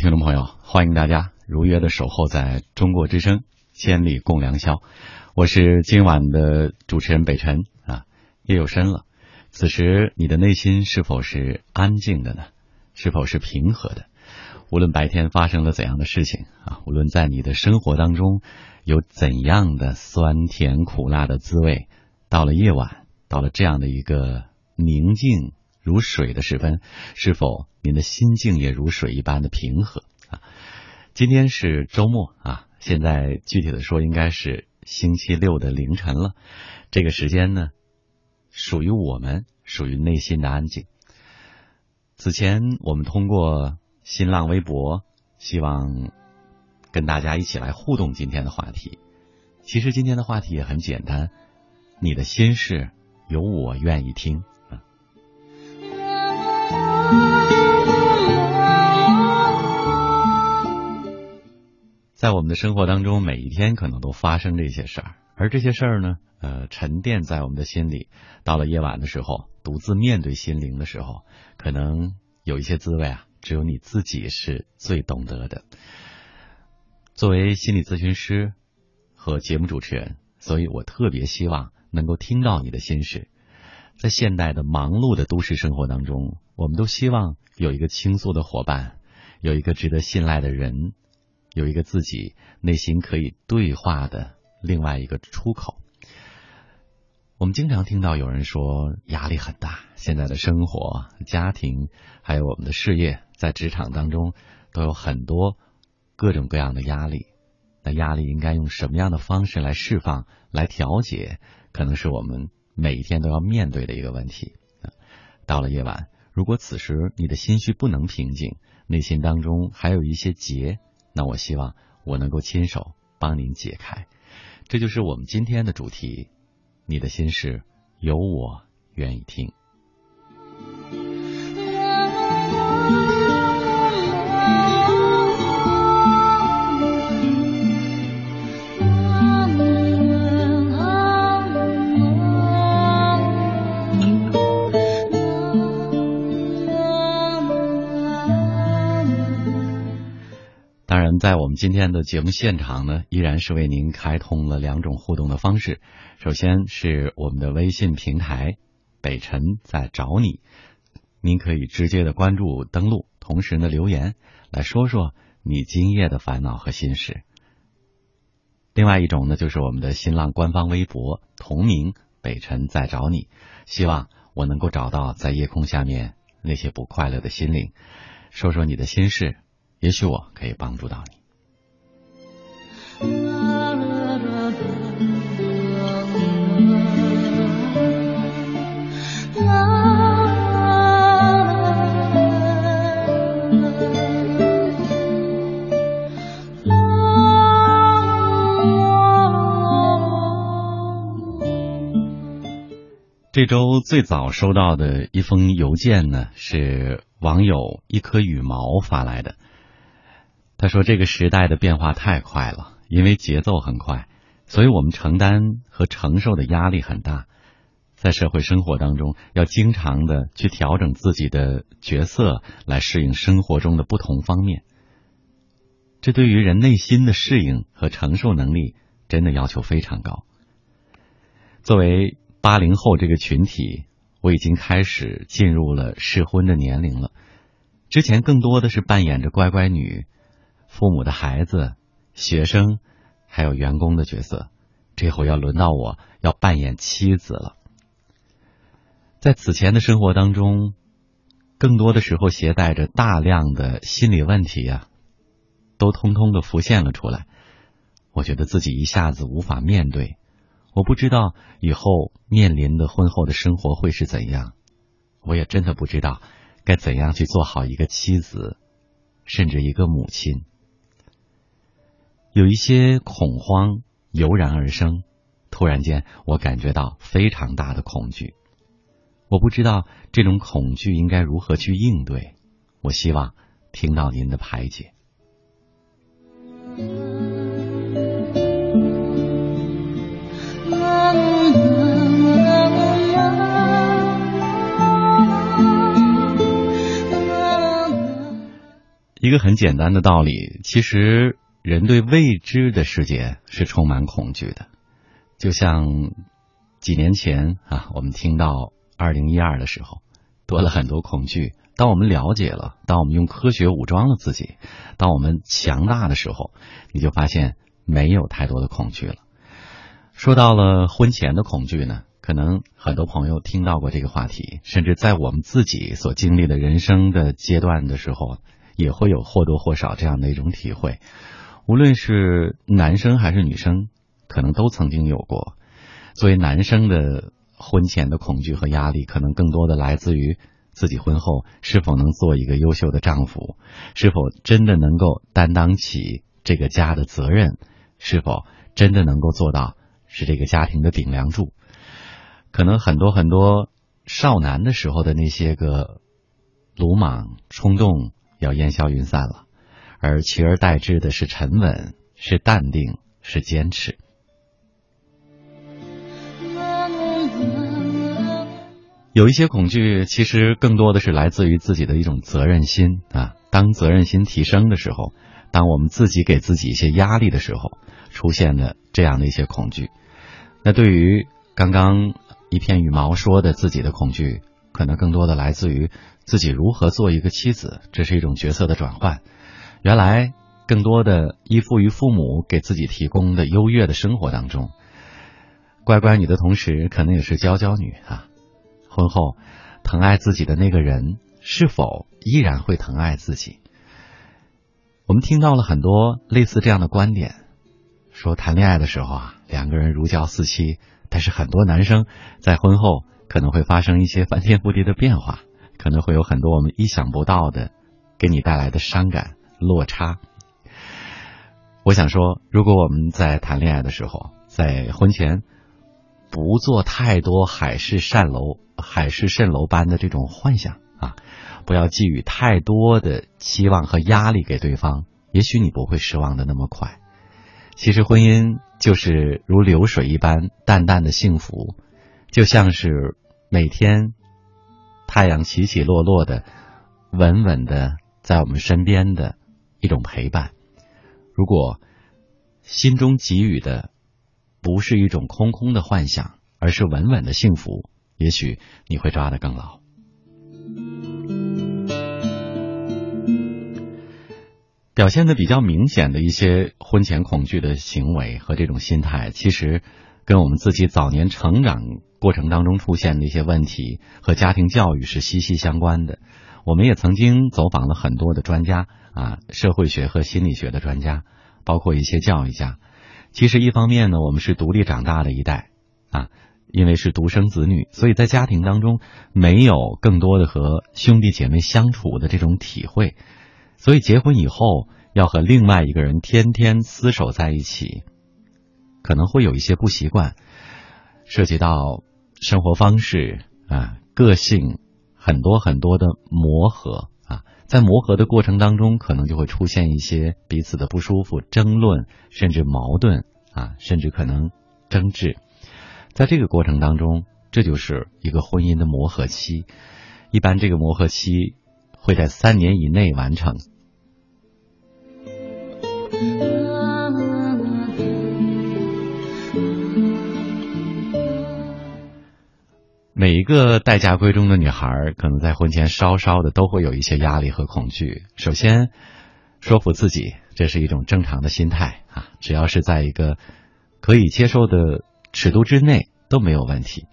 听众朋友，欢迎大家如约的守候在中国之声《千里共良宵》，我是今晚的主持人北辰啊。夜又深了，此时你的内心是否是安静的呢？是否是平和的？无论白天发生了怎样的事情啊，无论在你的生活当中有怎样的酸甜苦辣的滋味，到了夜晚，到了这样的一个宁静如水的时分，是否您的心境也如水一般的平和啊？今天是周末啊，现在具体的说，应该是星期六的凌晨了。这个时间呢，属于我们，属于内心的安静。此前我们通过。新浪微博，希望跟大家一起来互动今天的话题。其实今天的话题也很简单，你的心事有我愿意听在我们的生活当中，每一天可能都发生这些事儿，而这些事儿呢，呃，沉淀在我们的心里。到了夜晚的时候，独自面对心灵的时候，可能有一些滋味啊。只有你自己是最懂得的。作为心理咨询师和节目主持人，所以我特别希望能够听到你的心事。在现代的忙碌的都市生活当中，我们都希望有一个倾诉的伙伴，有一个值得信赖的人，有一个自己内心可以对话的另外一个出口。我们经常听到有人说压力很大，现在的生活、家庭还有我们的事业，在职场当中都有很多各种各样的压力。那压力应该用什么样的方式来释放、来调节？可能是我们每一天都要面对的一个问题。到了夜晚，如果此时你的心绪不能平静，内心当中还有一些结，那我希望我能够亲手帮您解开。这就是我们今天的主题。你的心事，有我愿意听。在我们今天的节目现场呢，依然是为您开通了两种互动的方式。首先是我们的微信平台“北辰在找你”，您可以直接的关注登录，同时呢留言来说说你今夜的烦恼和心事。另外一种呢，就是我们的新浪官方微博同名“北辰在找你”，希望我能够找到在夜空下面那些不快乐的心灵，说说你的心事。也许我可以帮助到你。这周最早收到的一封邮件呢，是网友一颗羽毛发来的。他说：“这个时代的变化太快了，因为节奏很快，所以我们承担和承受的压力很大。在社会生活当中，要经常的去调整自己的角色，来适应生活中的不同方面。这对于人内心的适应和承受能力，真的要求非常高。作为八零后这个群体，我已经开始进入了适婚的年龄了。之前更多的是扮演着乖乖女。”父母的孩子、学生，还有员工的角色，这回要轮到我要扮演妻子了。在此前的生活当中，更多的时候携带着大量的心理问题呀，都通通的浮现了出来。我觉得自己一下子无法面对，我不知道以后面临的婚后的生活会是怎样，我也真的不知道该怎样去做好一个妻子，甚至一个母亲。有一些恐慌油然而生，突然间我感觉到非常大的恐惧，我不知道这种恐惧应该如何去应对，我希望听到您的排解。一个很简单的道理，其实人对未知的世界是充满恐惧的。就像几年前啊，我们听到二零一二的时候，多了很多恐惧。当我们了解了，当我们用科学武装了自己，当我们强大的时候，你就发现没有太多的恐惧了。说到了婚前的恐惧呢，可能很多朋友听到过这个话题，甚至在我们自己所经历的人生的阶段的时候，也会有或多或少这样的一种体会。无论是男生还是女生，可能都曾经有过。作为男生的婚前的恐惧和压力，可能更多的来自于自己婚后是否能做一个优秀的丈夫，是否真的能够担当起这个家的责任，是否真的能够做到。是这个家庭的顶梁柱，可能很多很多少男的时候的那些个鲁莽冲动要烟消云散了，而取而代之的是沉稳，是淡定，是坚持。有一些恐惧，其实更多的是来自于自己的一种责任心啊。当责任心提升的时候，当我们自己给自己一些压力的时候。出现的这样的一些恐惧，那对于刚刚一片羽毛说的自己的恐惧，可能更多的来自于自己如何做一个妻子，这是一种角色的转换。原来更多的依附于父母给自己提供的优越的生活当中，乖乖女的同时，可能也是娇娇女啊。婚后疼爱自己的那个人，是否依然会疼爱自己？我们听到了很多类似这样的观点。说谈恋爱的时候啊，两个人如胶似漆，但是很多男生在婚后可能会发生一些翻天覆地的变化，可能会有很多我们意想不到的给你带来的伤感落差。我想说，如果我们在谈恋爱的时候，在婚前不做太多海市蜃楼、海市蜃楼般的这种幻想啊，不要寄予太多的期望和压力给对方，也许你不会失望的那么快。其实婚姻就是如流水一般淡淡的幸福，就像是每天太阳起起落落的，稳稳的在我们身边的一种陪伴。如果心中给予的不是一种空空的幻想，而是稳稳的幸福，也许你会抓得更牢。表现的比较明显的一些婚前恐惧的行为和这种心态，其实跟我们自己早年成长过程当中出现的一些问题和家庭教育是息息相关的。我们也曾经走访了很多的专家啊，社会学和心理学的专家，包括一些教育家。其实一方面呢，我们是独立长大的一代啊，因为是独生子女，所以在家庭当中没有更多的和兄弟姐妹相处的这种体会。所以结婚以后要和另外一个人天天厮守在一起，可能会有一些不习惯，涉及到生活方式啊、个性很多很多的磨合啊，在磨合的过程当中，可能就会出现一些彼此的不舒服、争论，甚至矛盾啊，甚至可能争执。在这个过程当中，这就是一个婚姻的磨合期。一般这个磨合期。会在三年以内完成。每一个待嫁闺中的女孩，可能在婚前稍稍的都会有一些压力和恐惧。首先，说服自己这是一种正常的心态啊，只要是在一个可以接受的尺度之内都没有问题。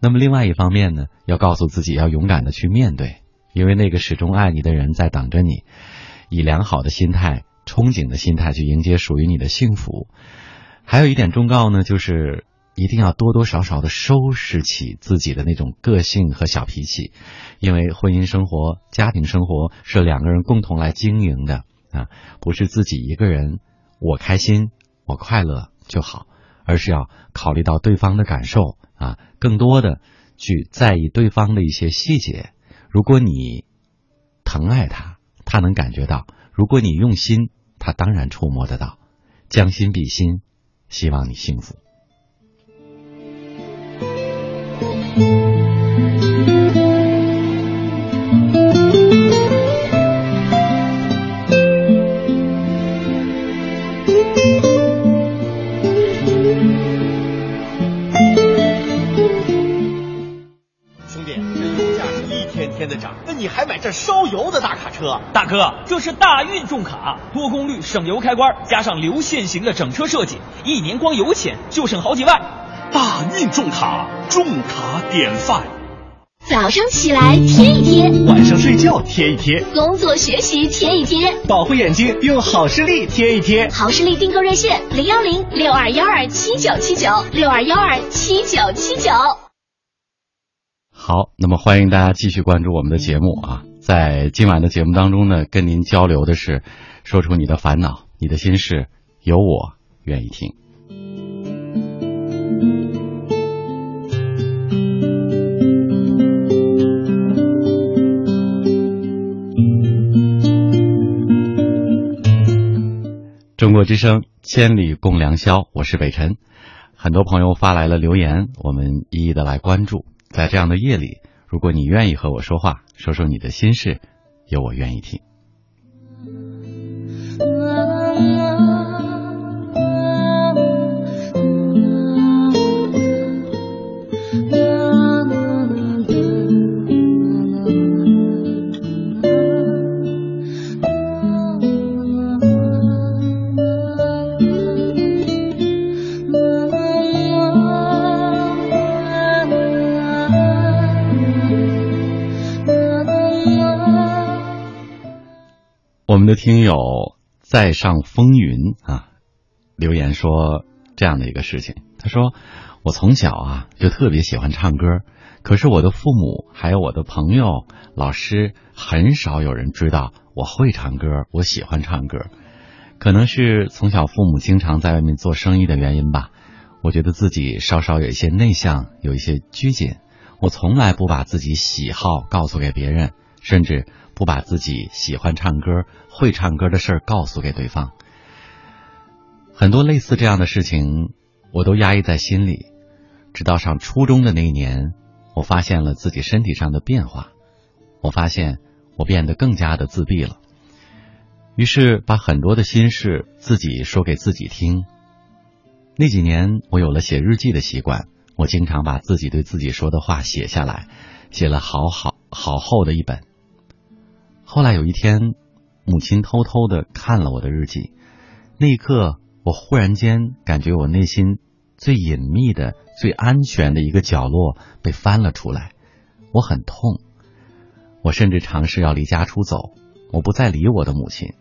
那么，另外一方面呢，要告诉自己要勇敢的去面对。因为那个始终爱你的人在等着你，以良好的心态、憧憬的心态去迎接属于你的幸福。还有一点忠告呢，就是一定要多多少少的收拾起自己的那种个性和小脾气，因为婚姻生活、家庭生活是两个人共同来经营的啊，不是自己一个人我开心我快乐就好，而是要考虑到对方的感受啊，更多的去在意对方的一些细节。如果你疼爱他，他能感觉到；如果你用心，他当然触摸得到。将心比心，希望你幸福。兄弟这油价是一天天的涨那你还买这烧油的大卡车？大哥这是大运重卡多功率省油开关加上流线型的整车设计一年光油钱就省好几万。大运重卡，重卡典范。早上起来贴一贴，晚上睡觉贴一贴，工作学习贴一贴，保护眼睛用好视力贴一贴。好视力订购热线：零幺零六二幺二七九七九六二幺二七九七九。好，那么欢迎大家继续关注我们的节目啊！在今晚的节目当中呢，跟您交流的是，说出你的烦恼、你的心事，有我愿意听。中国之声，千里共良宵，我是北辰。很多朋友发来了留言，我们一一的来关注。在这样的夜里，如果你愿意和我说话，说说你的心事，有我愿意听。我们的听友在上风云啊，留言说这样的一个事情。他说：“我从小啊就特别喜欢唱歌，可是我的父母还有我的朋友、老师很少有人知道我会唱歌，我喜欢唱歌。可能是从小父母经常在外面做生意的原因吧。我觉得自己稍稍有一些内向，有一些拘谨。我从来不把自己喜好告诉给别人，甚至。”不把自己喜欢唱歌、会唱歌的事儿告诉给对方，很多类似这样的事情，我都压抑在心里。直到上初中的那一年，我发现了自己身体上的变化，我发现我变得更加的自闭了。于是把很多的心事自己说给自己听。那几年，我有了写日记的习惯，我经常把自己对自己说的话写下来，写了好好好厚的一本。后来有一天，母亲偷偷的看了我的日记，那一刻，我忽然间感觉我内心最隐秘的、最安全的一个角落被翻了出来，我很痛，我甚至尝试要离家出走，我不再理我的母亲。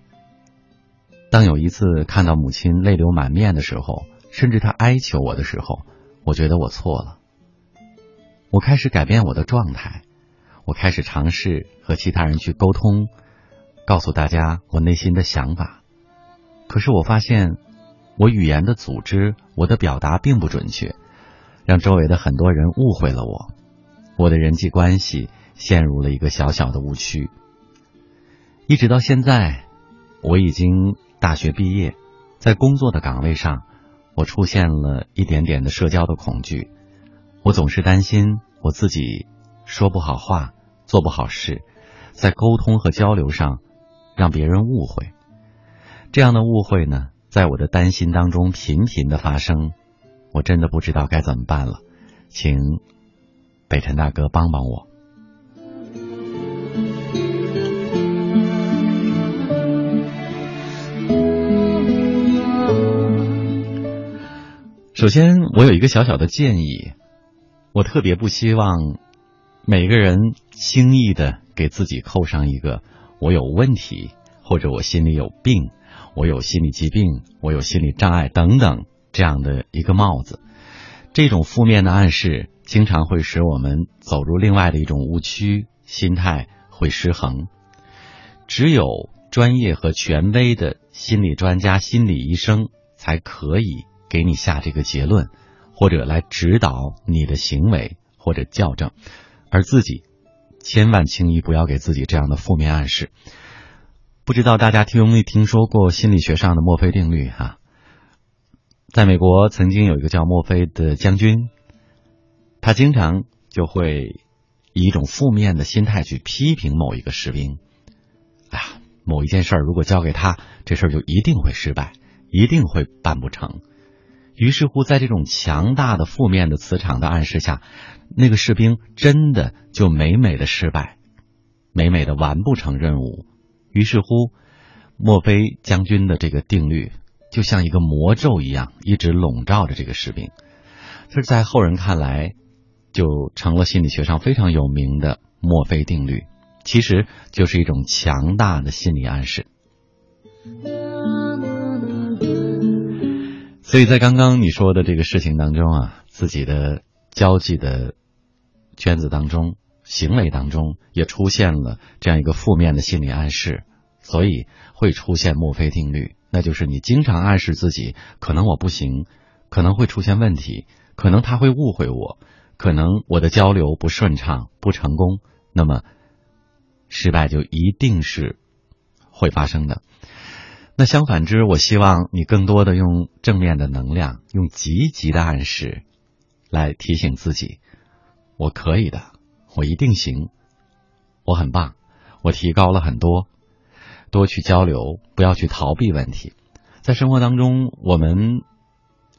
当有一次看到母亲泪流满面的时候，甚至她哀求我的时候，我觉得我错了，我开始改变我的状态。我开始尝试和其他人去沟通，告诉大家我内心的想法。可是我发现，我语言的组织，我的表达并不准确，让周围的很多人误会了我。我的人际关系陷入了一个小小的误区。一直到现在，我已经大学毕业，在工作的岗位上，我出现了一点点的社交的恐惧。我总是担心我自己。说不好话，做不好事，在沟通和交流上让别人误会，这样的误会呢，在我的担心当中频频的发生，我真的不知道该怎么办了，请北辰大哥帮帮我。首先，我有一个小小的建议，我特别不希望。每个人轻易的给自己扣上一个“我有问题”或者“我心里有病”“我有心理疾病”“我有心理障碍”等等这样的一个帽子，这种负面的暗示经常会使我们走入另外的一种误区，心态会失衡。只有专业和权威的心理专家、心理医生才可以给你下这个结论，或者来指导你的行为或者校正。而自己，千万轻易不要给自己这样的负面暗示。不知道大家听没听说过心理学上的墨菲定律？哈，在美国曾经有一个叫墨菲的将军，他经常就会以一种负面的心态去批评某一个士兵。啊，某一件事儿如果交给他，这事儿就一定会失败，一定会办不成。于是乎，在这种强大的负面的磁场的暗示下，那个士兵真的就美美的失败，美美的完不成任务。于是乎，墨菲将军的这个定律就像一个魔咒一样，一直笼罩着这个士兵。这在后人看来，就成了心理学上非常有名的墨菲定律，其实就是一种强大的心理暗示。所以在刚刚你说的这个事情当中啊，自己的交际的圈子当中、行为当中也出现了这样一个负面的心理暗示，所以会出现墨菲定律，那就是你经常暗示自己，可能我不行，可能会出现问题，可能他会误会我，可能我的交流不顺畅、不成功，那么失败就一定是会发生的。那相反之，我希望你更多的用正面的能量，用积极的暗示，来提醒自己：我可以的，我一定行，我很棒，我提高了很多。多去交流，不要去逃避问题。在生活当中，我们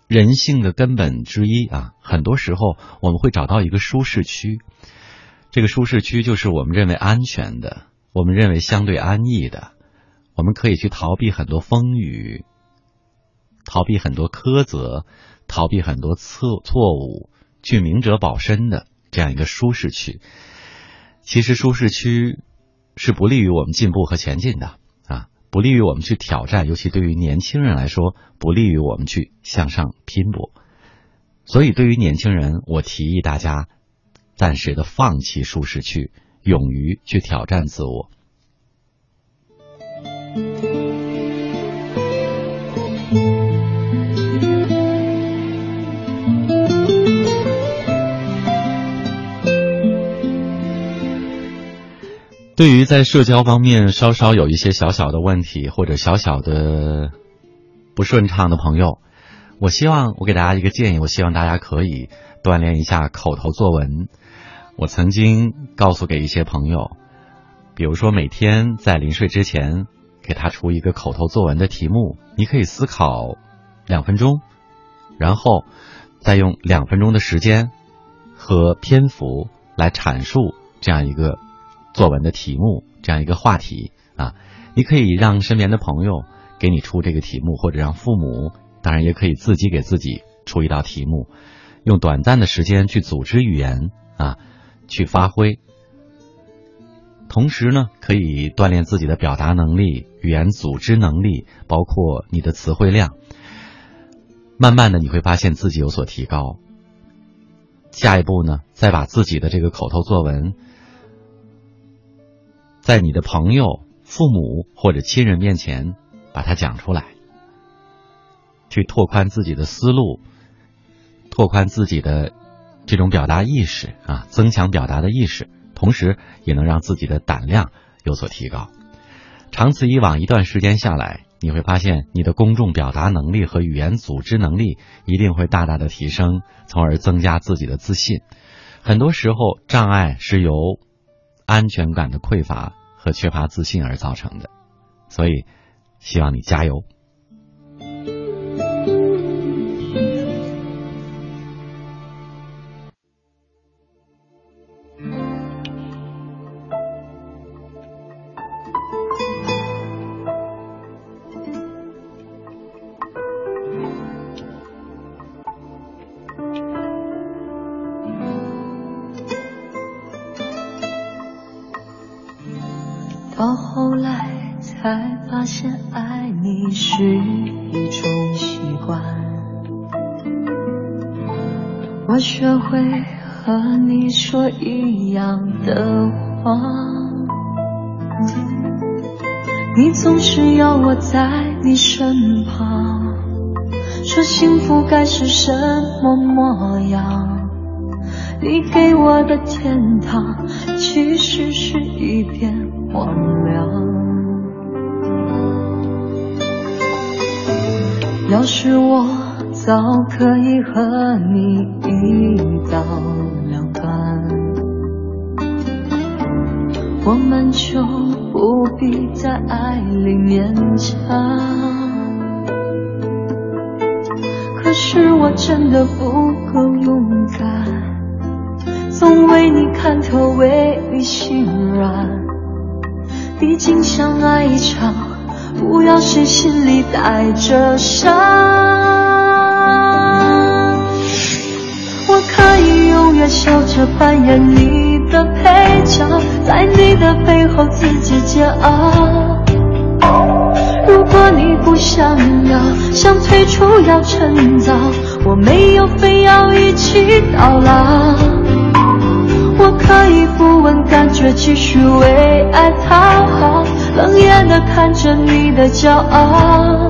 人性的根本之一啊，很多时候我们会找到一个舒适区。这个舒适区就是我们认为安全的，我们认为相对安逸的。我们可以去逃避很多风雨，逃避很多苛责，逃避很多错错误，去明哲保身的这样一个舒适区。其实舒适区是不利于我们进步和前进的啊，不利于我们去挑战，尤其对于年轻人来说，不利于我们去向上拼搏。所以，对于年轻人，我提议大家暂时的放弃舒适区，勇于去挑战自我。对于在社交方面稍稍有一些小小的问题或者小小的不顺畅的朋友，我希望我给大家一个建议，我希望大家可以锻炼一下口头作文。我曾经告诉给一些朋友，比如说每天在临睡之前给他出一个口头作文的题目，你可以思考两分钟，然后再用两分钟的时间和篇幅来阐述这样一个。作文的题目这样一个话题啊，你可以让身边的朋友给你出这个题目，或者让父母，当然也可以自己给自己出一道题目，用短暂的时间去组织语言啊，去发挥。同时呢，可以锻炼自己的表达能力、语言组织能力，包括你的词汇量。慢慢的，你会发现自己有所提高。下一步呢，再把自己的这个口头作文。在你的朋友、父母或者亲人面前把它讲出来，去拓宽自己的思路，拓宽自己的这种表达意识啊，增强表达的意识，同时也能让自己的胆量有所提高。长此以往，一段时间下来，你会发现你的公众表达能力和语言组织能力一定会大大的提升，从而增加自己的自信。很多时候，障碍是由。安全感的匮乏和缺乏自信而造成的，所以希望你加油。说一样的话，你总是要我在你身旁，说幸福该是什么模样？你给我的天堂，其实是一片荒凉。要是我早可以和你一刀我们就不必在爱里勉强。可是我真的不够勇敢，总为你看透，为你心软。毕竟相爱一场，不要谁心里带着伤。我可以永远笑着扮演你的配角，在你的背后自己煎熬。如果你不想要，想退出要趁早，我没有非要一起到老。我可以不问感觉，继续为爱讨好，冷眼的看着你的骄傲。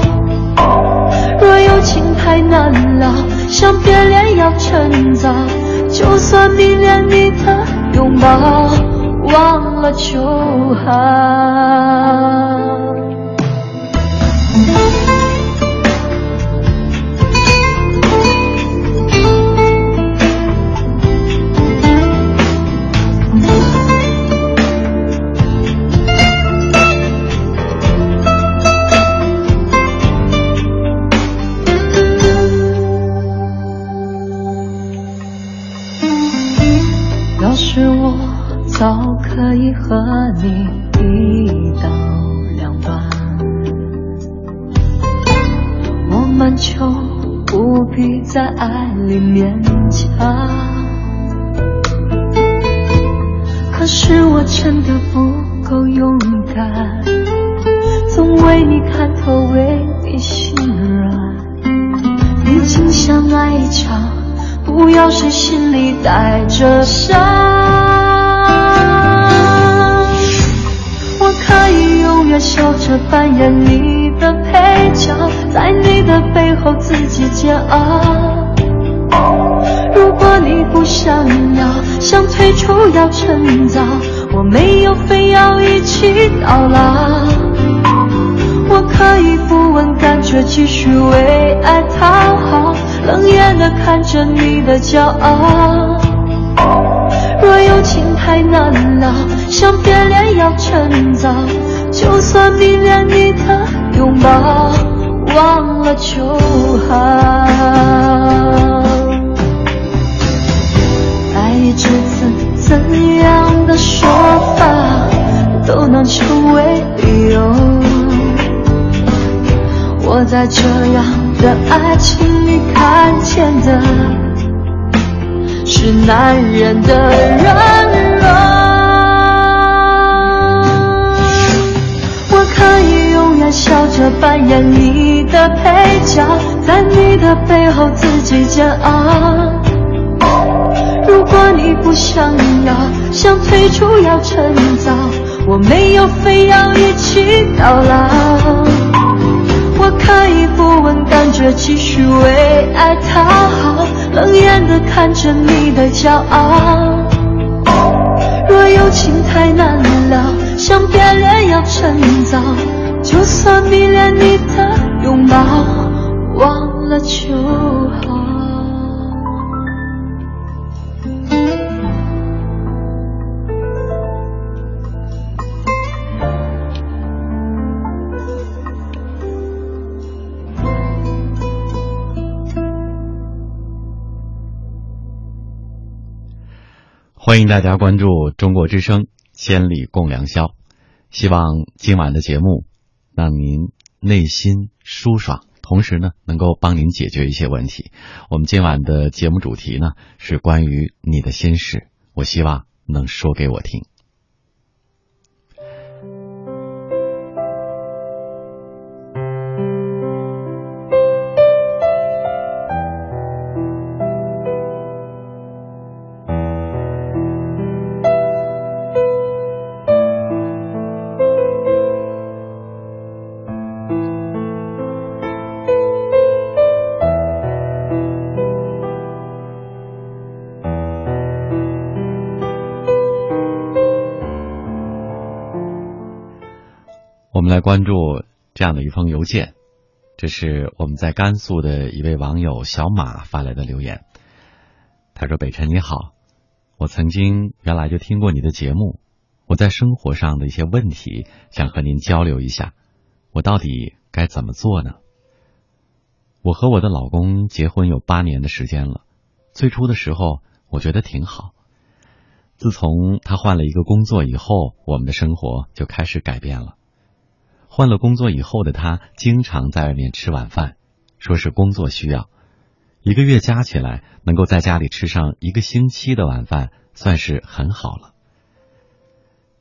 若有情太难了，想别恋要趁早，就算迷恋你的拥抱，忘了就好。退出要趁早，我没有非要一起到老。我可以不问感觉，继续为爱讨好。冷眼的看着你的骄傲，若有情太难了，想变脸要趁早，就算迷恋你的拥抱，忘了就好。怎样的说法都能成为理由，我在这样的爱情里。看见的是男人的软弱。我可以永远笑着扮演你的配角，在你的背后自己煎熬。如果你不想要，想退出要趁早，我没有非要一起到老。我可以不问感觉，继续为爱讨好，冷眼的看着你的骄傲。若有情太难了，想变脸要趁早，就算迷恋你的拥抱，忘了就好。欢迎大家关注中国之声《千里共良宵》，希望今晚的节目让您内心舒爽，同时呢能够帮您解决一些问题。我们今晚的节目主题呢是关于你的心事，我希望能说给我听。我们来关注这样的一封邮件，这是我们在甘肃的一位网友小马发来的留言。他说：“北辰你好，我曾经原来就听过你的节目，我在生活上的一些问题想和您交流一下，我到底该怎么做呢？我和我的老公结婚有八年的时间了，最初的时候我觉得挺好。自从他换了一个工作以后，我们的生活就开始改变了。换了工作以后的他，经常在外面吃晚饭，说是工作需要。一个月加起来，能够在家里吃上一个星期的晚饭，算是很好了。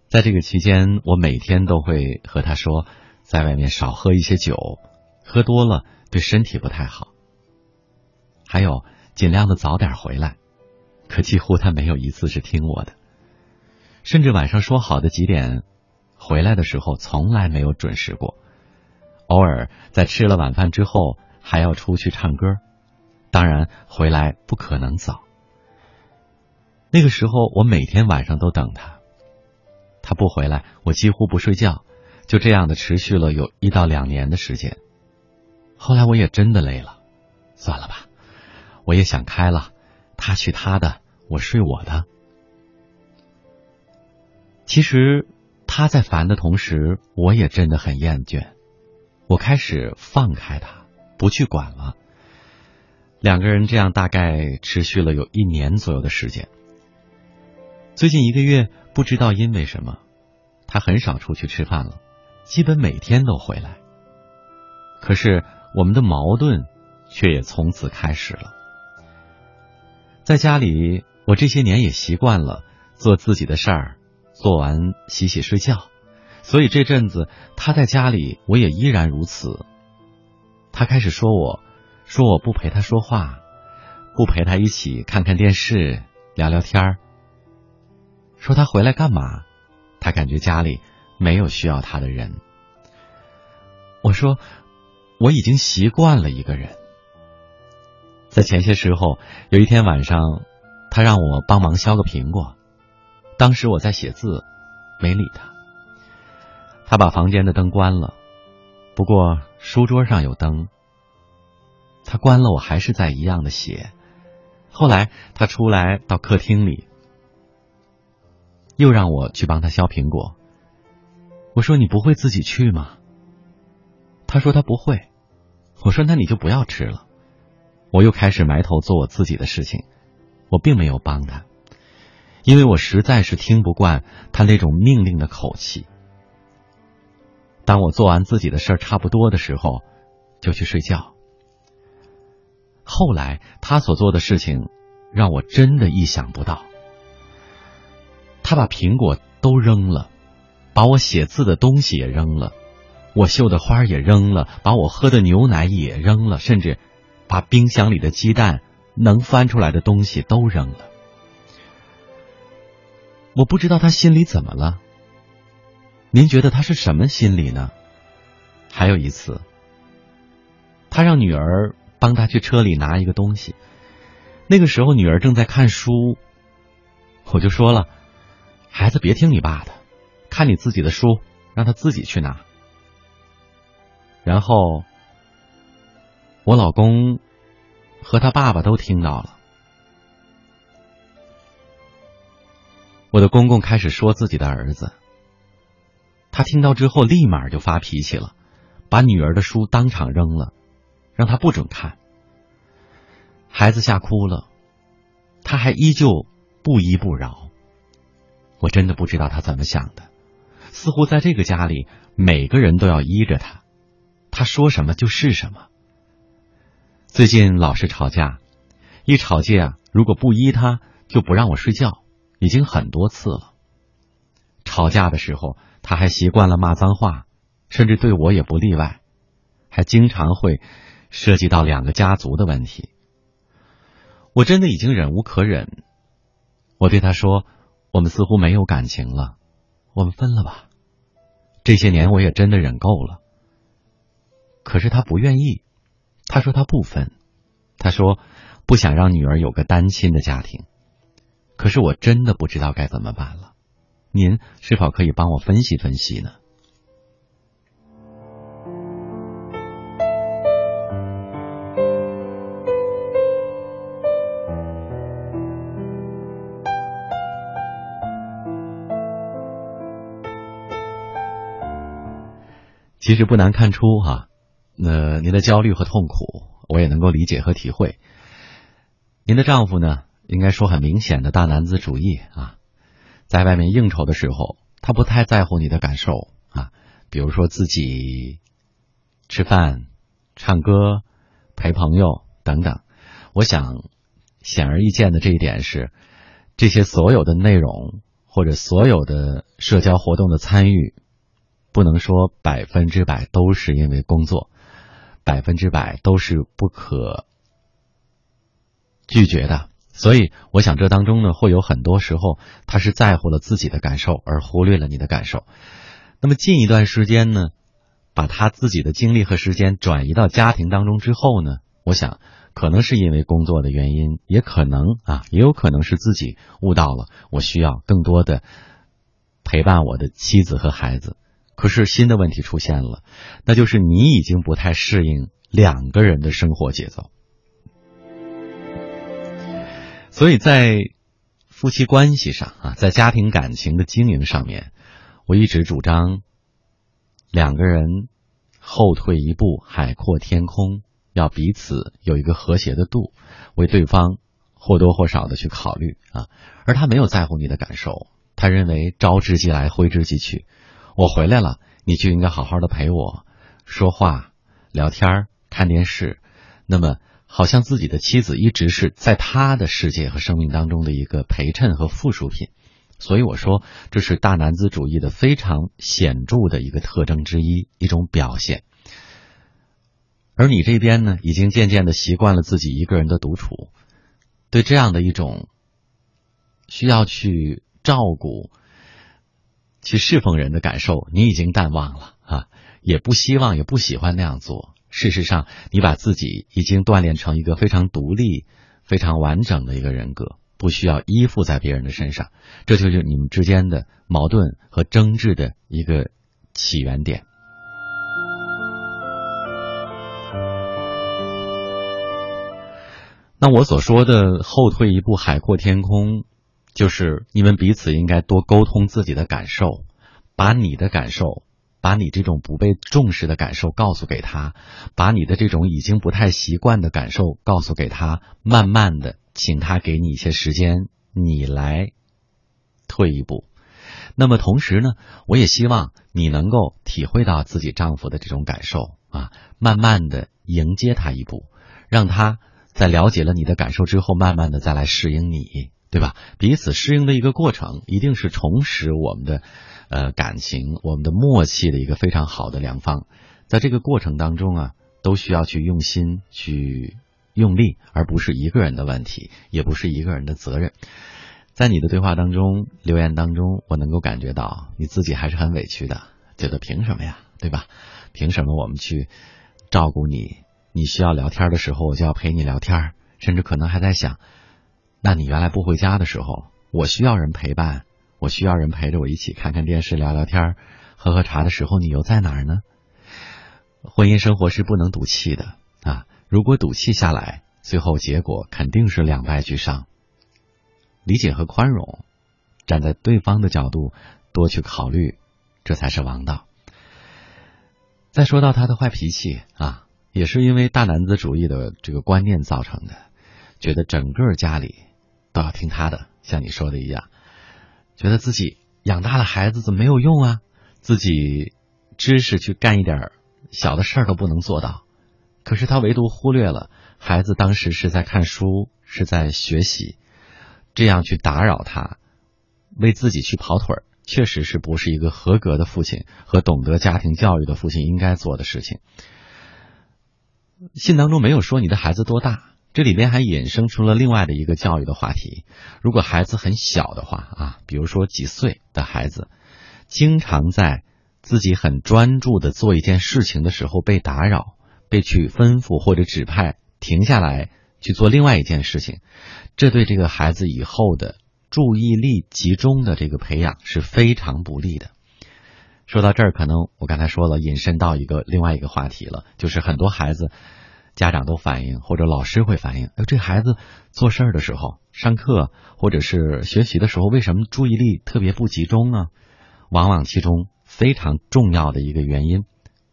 在这个期间，我每天都会和他说，在外面少喝一些酒，喝多了。对身体不太好，还有尽量的早点回来，可几乎他没有一次是听我的，甚至晚上说好的几点回来的时候，从来没有准时过。偶尔在吃了晚饭之后还要出去唱歌，当然回来不可能早。那个时候我每天晚上都等他，他不回来，我几乎不睡觉，就这样的持续了有一到两年的时间。后来我也真的累了，算了吧，我也想开了，他去他的，我睡我的。其实他在烦的同时，我也真的很厌倦，我开始放开他，不去管了。两个人这样大概持续了有一年左右的时间。最近一个月，不知道因为什么，他很少出去吃饭了，基本每天都回来。可是。我们的矛盾却也从此开始了。在家里，我这些年也习惯了做自己的事儿，做完洗洗睡觉，所以这阵子他在家里，我也依然如此。他开始说我，说我不陪他说话，不陪他一起看看电视、聊聊天儿，说他回来干嘛？他感觉家里没有需要他的人。我说。我已经习惯了一个人。在前些时候，有一天晚上，他让我帮忙削个苹果。当时我在写字，没理他。他把房间的灯关了，不过书桌上有灯。他关了，我还是在一样的写。后来他出来到客厅里，又让我去帮他削苹果。我说：“你不会自己去吗？”他说：“他不会。”我说：“那你就不要吃了。”我又开始埋头做我自己的事情，我并没有帮他，因为我实在是听不惯他那种命令的口气。当我做完自己的事儿差不多的时候，就去睡觉。后来他所做的事情让我真的意想不到，他把苹果都扔了，把我写字的东西也扔了。我绣的花也扔了，把我喝的牛奶也扔了，甚至把冰箱里的鸡蛋能翻出来的东西都扔了。我不知道他心里怎么了。您觉得他是什么心理呢？还有一次，他让女儿帮他去车里拿一个东西，那个时候女儿正在看书，我就说了：“孩子别听你爸的，看你自己的书，让他自己去拿。”然后，我老公和他爸爸都听到了。我的公公开始说自己的儿子，他听到之后立马就发脾气了，把女儿的书当场扔了，让他不准看。孩子吓哭了，他还依旧不依不饶。我真的不知道他怎么想的，似乎在这个家里，每个人都要依着他。他说什么就是什么。最近老是吵架，一吵架如果不依他，就不让我睡觉，已经很多次了。吵架的时候，他还习惯了骂脏话，甚至对我也不例外，还经常会涉及到两个家族的问题。我真的已经忍无可忍，我对他说：“我们似乎没有感情了，我们分了吧。”这些年我也真的忍够了。可是他不愿意，他说他不分，他说不想让女儿有个单亲的家庭。可是我真的不知道该怎么办了，您是否可以帮我分析分析呢？其实不难看出哈。那您的焦虑和痛苦，我也能够理解和体会。您的丈夫呢，应该说很明显的大男子主义啊，在外面应酬的时候，他不太在乎你的感受啊，比如说自己吃饭、唱歌、陪朋友等等。我想，显而易见的这一点是，这些所有的内容或者所有的社交活动的参与，不能说百分之百都是因为工作，百分之百都是不可拒绝的。所以，我想这当中呢，会有很多时候他是在乎了自己的感受，而忽略了你的感受。那么近一段时间呢，把他自己的精力和时间转移到家庭当中之后呢，我想。可能是因为工作的原因，也可能啊，也有可能是自己悟到了，我需要更多的陪伴我的妻子和孩子。可是新的问题出现了，那就是你已经不太适应两个人的生活节奏。所以在夫妻关系上啊，在家庭感情的经营上面，我一直主张两个人后退一步，海阔天空。要彼此有一个和谐的度，为对方或多或少的去考虑啊，而他没有在乎你的感受，他认为招之即来，挥之即去，我回来了，你就应该好好的陪我说话、聊天、看电视，那么好像自己的妻子一直是在他的世界和生命当中的一个陪衬和附属品，所以我说这是大男子主义的非常显著的一个特征之一，一种表现。而你这边呢，已经渐渐的习惯了自己一个人的独处，对这样的一种需要去照顾、去侍奉人的感受，你已经淡忘了啊，也不希望、也不喜欢那样做。事实上，你把自己已经锻炼成一个非常独立、非常完整的一个人格，不需要依附在别人的身上，这就是你们之间的矛盾和争执的一个起源点。那我所说的后退一步，海阔天空，就是你们彼此应该多沟通自己的感受，把你的感受，把你这种不被重视的感受告诉给他，把你的这种已经不太习惯的感受告诉给他，慢慢的，请他给你一些时间，你来退一步。那么同时呢，我也希望你能够体会到自己丈夫的这种感受啊，慢慢的迎接他一步，让他。在了解了你的感受之后，慢慢的再来适应你，对吧？彼此适应的一个过程，一定是重拾我们的呃感情、我们的默契的一个非常好的良方。在这个过程当中啊，都需要去用心、去用力，而不是一个人的问题，也不是一个人的责任。在你的对话当中、留言当中，我能够感觉到你自己还是很委屈的，觉得凭什么呀，对吧？凭什么我们去照顾你？你需要聊天的时候，我就要陪你聊天，甚至可能还在想，那你原来不回家的时候，我需要人陪伴，我需要人陪着我一起看看电视、聊聊天、喝喝茶的时候，你又在哪儿呢？婚姻生活是不能赌气的啊！如果赌气下来，最后结果肯定是两败俱伤。理解和宽容，站在对方的角度多去考虑，这才是王道。再说到他的坏脾气啊。也是因为大男子主义的这个观念造成的，觉得整个家里都要听他的，像你说的一样，觉得自己养大了孩子怎么没有用啊？自己知识去干一点小的事儿都不能做到，可是他唯独忽略了孩子当时是在看书，是在学习，这样去打扰他，为自己去跑腿儿，确实是不是一个合格的父亲和懂得家庭教育的父亲应该做的事情。信当中没有说你的孩子多大，这里边还衍生出了另外的一个教育的话题。如果孩子很小的话啊，比如说几岁的孩子，经常在自己很专注的做一件事情的时候被打扰，被去吩咐或者指派停下来去做另外一件事情，这对这个孩子以后的注意力集中的这个培养是非常不利的。说到这儿，可能我刚才说了，引申到一个另外一个话题了，就是很多孩子家长都反映，或者老师会反映，哎，这孩子做事儿的时候，上课或者是学习的时候，为什么注意力特别不集中呢？往往其中非常重要的一个原因，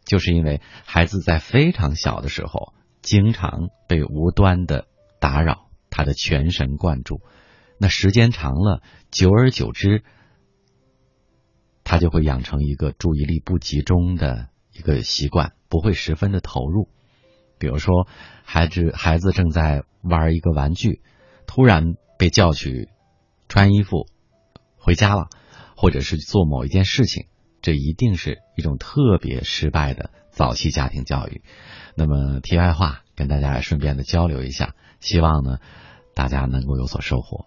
就是因为孩子在非常小的时候经常被无端的打扰，他的全神贯注。那时间长了，久而久之，他就会养成一个注意力不集中的一个习惯，不会十分的投入。比如说，孩子孩子正在玩一个玩具，突然被叫去穿衣服回家了，或者是做某一件事情，这一定是一种特别失败的早期家庭教育。那么，题外话，跟大家顺便的交流一下，希望呢大家能够有所收获。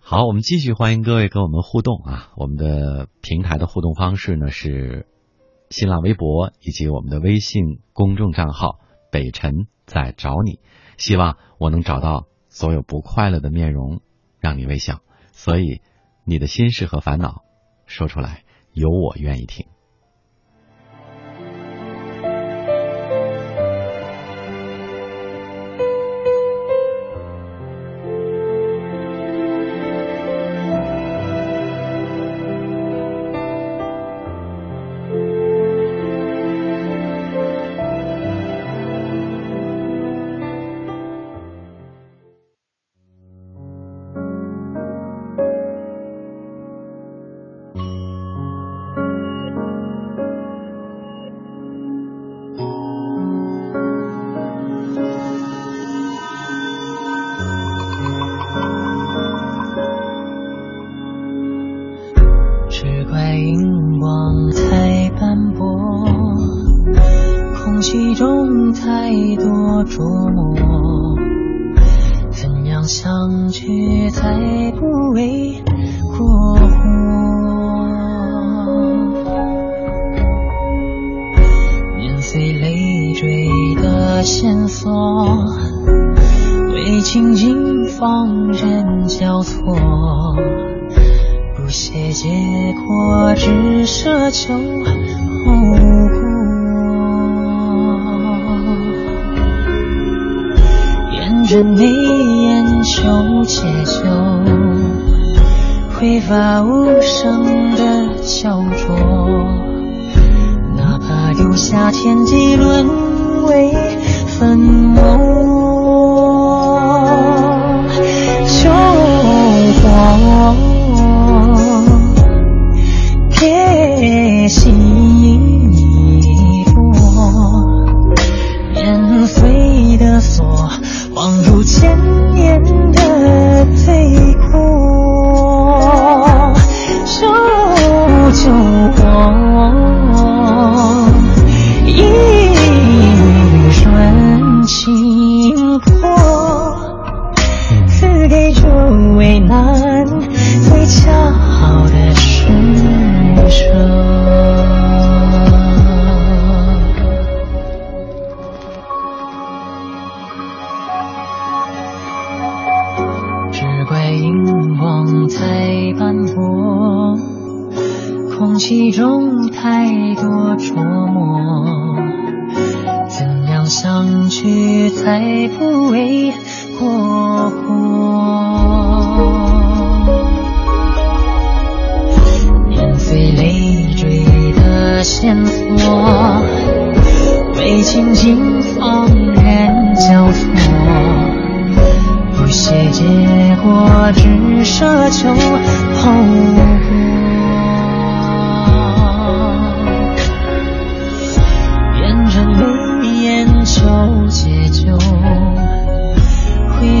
好，我们继续欢迎各位跟我们互动啊！我们的平台的互动方式呢是新浪微博以及我们的微信公众账号。北辰在找你，希望我能找到所有不快乐的面容，让你微笑。所以，你的心事和烦恼说出来，有我愿意听。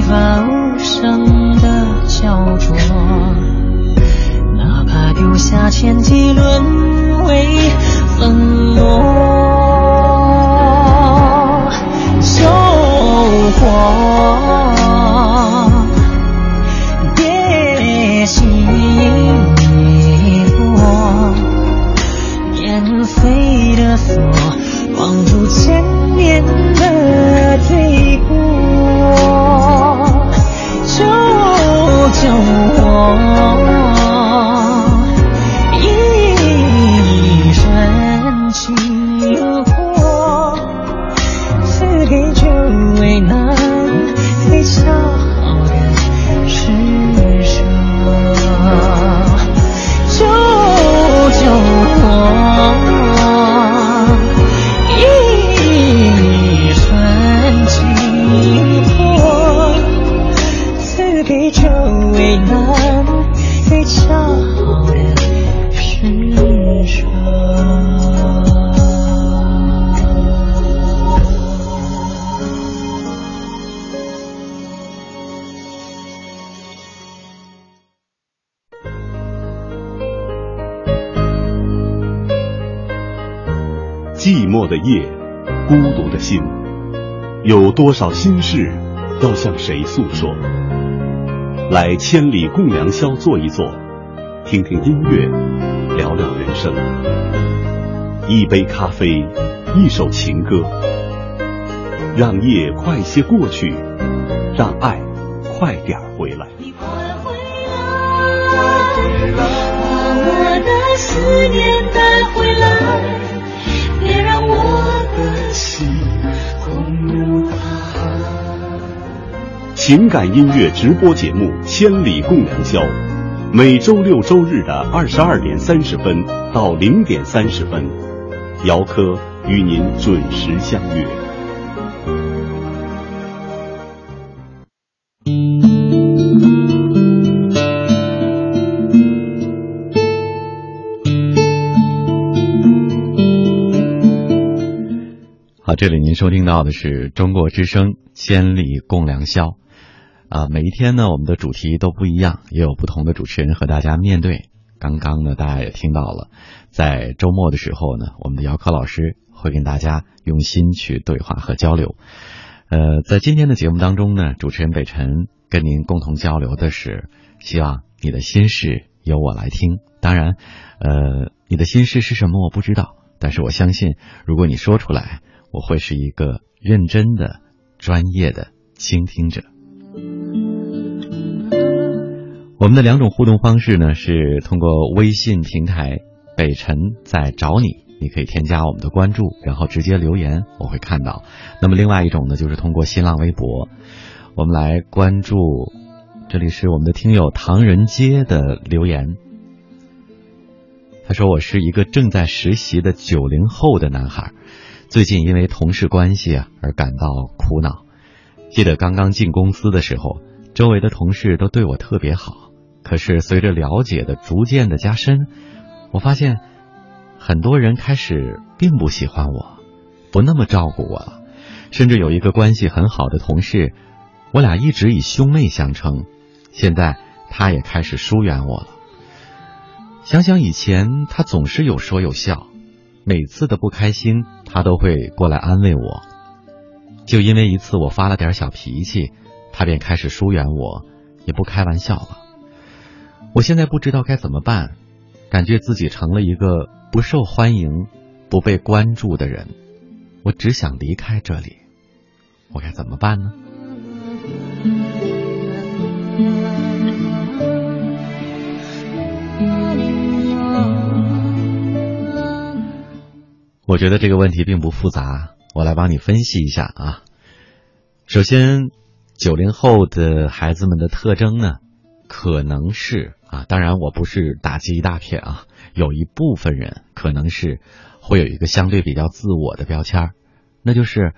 把无声的焦灼哪怕丢下千机沦为粉末夜，孤独的心，有多少心事要向谁诉说？来千里共良宵坐一坐，听听音乐，聊聊人生。一杯咖啡，一首情歌，让夜快些过去，让爱快点回来。你快回来，把我的思念情感音乐直播节目《千里共良宵》，每周六周日的二十二点三十分到零点三十分，姚科与您准时相约。您收听到的是中国之声《千里共良宵》啊，每一天呢，我们的主题都不一样，也有不同的主持人和大家面对。刚刚呢，大家也听到了，在周末的时候呢，我们的姚科老师会跟大家用心去对话和交流。呃，在今天的节目当中呢，主持人北辰跟您共同交流的是，希望你的心事由我来听。当然，呃，你的心事是什么我不知道，但是我相信，如果你说出来，我会是一个认真的、专业的倾听者。我们的两种互动方式呢，是通过微信平台“北辰在找你”，你可以添加我们的关注，然后直接留言，我会看到。那么另外一种呢，就是通过新浪微博，我们来关注。这里是我们的听友唐人街的留言，他说：“我是一个正在实习的九零后的男孩，最近因为同事关系啊而感到苦恼。记得刚刚进公司的时候，周围的同事都对我特别好。”可是随着了解的逐渐的加深，我发现很多人开始并不喜欢我，不那么照顾我了。甚至有一个关系很好的同事，我俩一直以兄妹相称，现在他也开始疏远我了。想想以前，他总是有说有笑，每次的不开心，他都会过来安慰我。就因为一次我发了点小脾气，他便开始疏远我，也不开玩笑了。我现在不知道该怎么办，感觉自己成了一个不受欢迎、不被关注的人。我只想离开这里，我该怎么办呢？我觉得这个问题并不复杂，我来帮你分析一下啊。首先，九零后的孩子们的特征呢，可能是。啊，当然我不是打击一大片啊，有一部分人可能是会有一个相对比较自我的标签那就是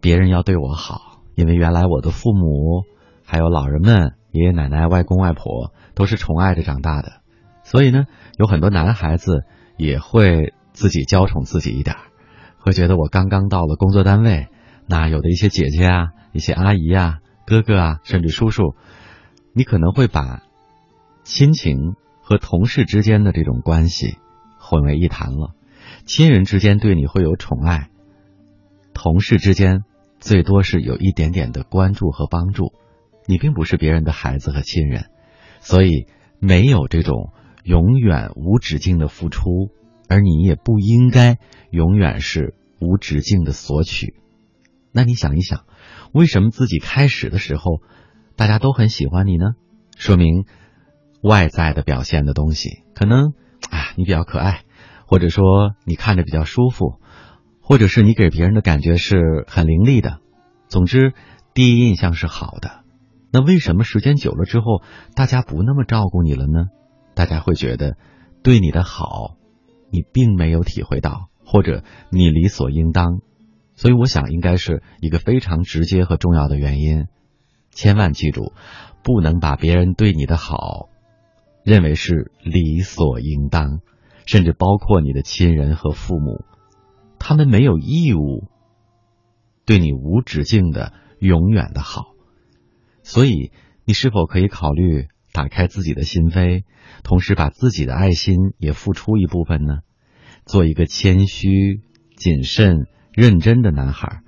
别人要对我好，因为原来我的父母还有老人们、爷爷奶奶、外公外婆都是宠爱着长大的，所以呢，有很多男孩子也会自己娇宠自己一点会觉得我刚刚到了工作单位，那有的一些姐姐啊、一些阿姨啊、哥哥啊，甚至叔叔，你可能会把。亲情和同事之间的这种关系混为一谈了，亲人之间对你会有宠爱，同事之间最多是有一点点的关注和帮助，你并不是别人的孩子和亲人，所以没有这种永远无止境的付出，而你也不应该永远是无止境的索取。那你想一想，为什么自己开始的时候大家都很喜欢你呢？说明。外在的表现的东西，可能啊，你比较可爱，或者说你看着比较舒服，或者是你给别人的感觉是很凌厉的。总之，第一印象是好的。那为什么时间久了之后，大家不那么照顾你了呢？大家会觉得对你的好，你并没有体会到，或者你理所应当。所以，我想应该是一个非常直接和重要的原因。千万记住，不能把别人对你的好。认为是理所应当，甚至包括你的亲人和父母，他们没有义务对你无止境的、永远的好。所以，你是否可以考虑打开自己的心扉，同时把自己的爱心也付出一部分呢？做一个谦虚、谨慎、认真的男孩，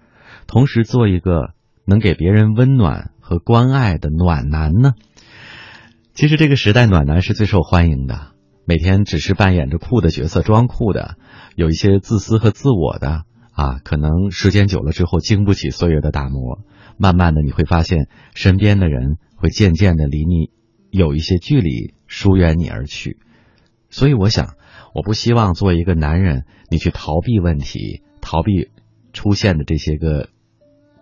同时做一个能给别人温暖和关爱的暖男呢？其实这个时代，暖男是最受欢迎的。每天只是扮演着酷的角色，装酷的，有一些自私和自我的啊。可能时间久了之后，经不起岁月的打磨，慢慢的你会发现，身边的人会渐渐的离你有一些距离，疏远你而去。所以，我想。我不希望作为一个男人，你去逃避问题，逃避出现的这些个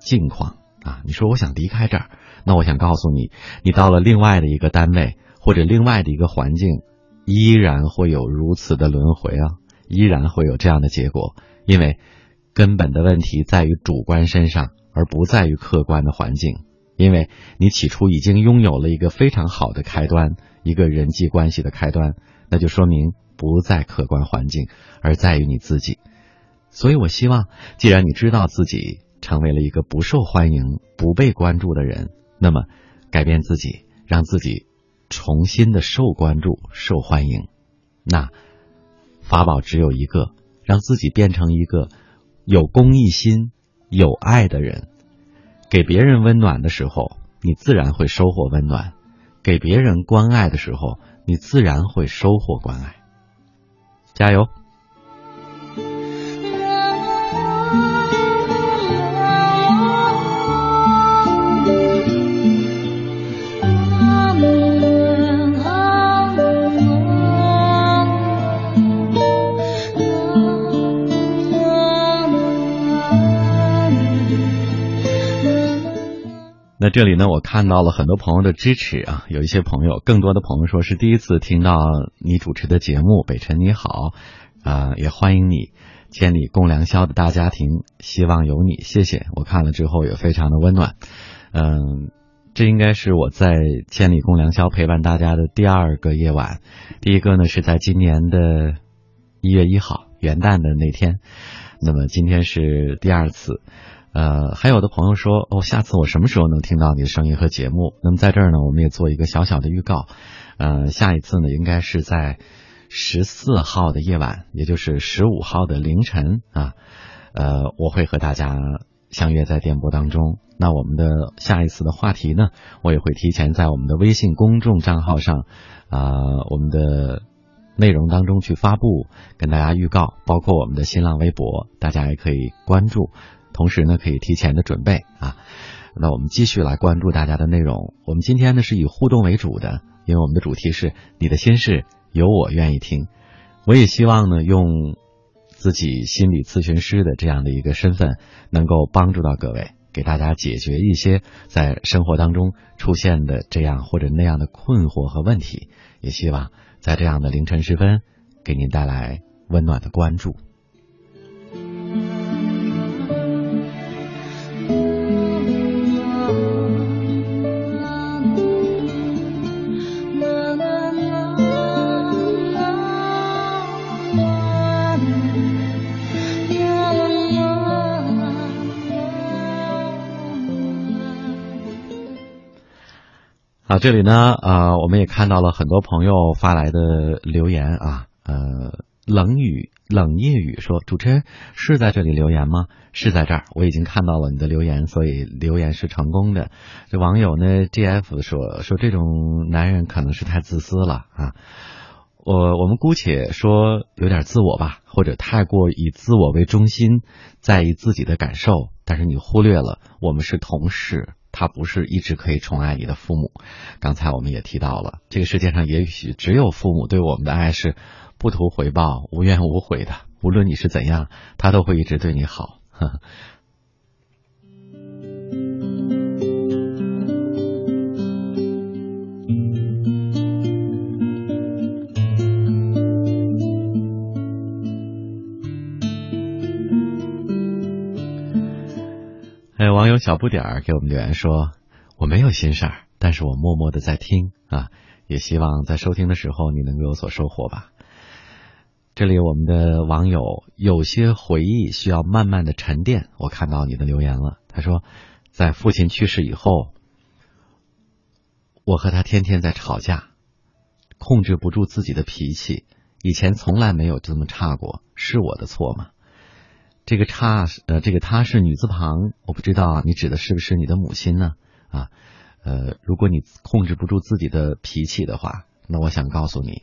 境况啊！你说我想离开这儿，那我想告诉你，你到了另外的一个单位或者另外的一个环境，依然会有如此的轮回啊，依然会有这样的结果，因为根本的问题在于主观身上，而不在于客观的环境。因为你起初已经拥有了一个非常好的开端，一个人际关系的开端，那就说明。不在客观环境，而在于你自己。所以我希望，既然你知道自己成为了一个不受欢迎、不被关注的人，那么改变自己，让自己重新的受关注、受欢迎。那法宝只有一个，让自己变成一个有公益心、有爱的人。给别人温暖的时候，你自然会收获温暖；给别人关爱的时候，你自然会收获关爱。加油！那这里呢，我看到了很多朋友的支持啊，有一些朋友，更多的朋友说是第一次听到你主持的节目，北辰你好，啊，也欢迎你，千里共良宵的大家庭，希望有你，谢谢，我看了之后也非常的温暖，嗯，这应该是我在千里共良宵陪伴大家的第二个夜晚，第一个呢是在今年的一月一号元旦的那天，那么今天是第二次。呃，还有的朋友说，哦，下次我什么时候能听到你的声音和节目？那么在这儿呢，我们也做一个小小的预告，呃，下一次呢，应该是在十四号的夜晚，也就是十五号的凌晨啊，呃，我会和大家相约在电波当中。那我们的下一次的话题呢，我也会提前在我们的微信公众账号上啊，我们的内容当中去发布，跟大家预告，包括我们的新浪微博，大家也可以关注。同时呢，可以提前的准备啊。那我们继续来关注大家的内容。我们今天呢是以互动为主的，因为我们的主题是你的心事有我愿意听。我也希望呢，用自己心理咨询师的这样的一个身份，能够帮助到各位，给大家解决一些在生活当中出现的这样或者那样的困惑和问题。也希望在这样的凌晨时分，给您带来温暖的关注。这里呢，呃，我们也看到了很多朋友发来的留言啊，呃，冷雨冷夜雨说，主持人是在这里留言吗？是在这儿，我已经看到了你的留言，所以留言是成功的。这网友呢，G F 说说这种男人可能是太自私了啊，我我们姑且说有点自我吧，或者太过以自我为中心，在意自己的感受，但是你忽略了我们是同事。他不是一直可以宠爱你的父母，刚才我们也提到了，这个世界上也许只有父母对我们的爱是不图回报、无怨无悔的，无论你是怎样，他都会一直对你好。呵呵小不点儿给我们留言说：“我没有心事儿，但是我默默的在听啊，也希望在收听的时候你能够有所收获吧。”这里我们的网友有些回忆需要慢慢的沉淀。我看到你的留言了，他说，在父亲去世以后，我和他天天在吵架，控制不住自己的脾气。以前从来没有这么差过，是我的错吗？这个差呃，这个他是女字旁，我不知道你指的是不是你的母亲呢？啊，呃，如果你控制不住自己的脾气的话，那我想告诉你，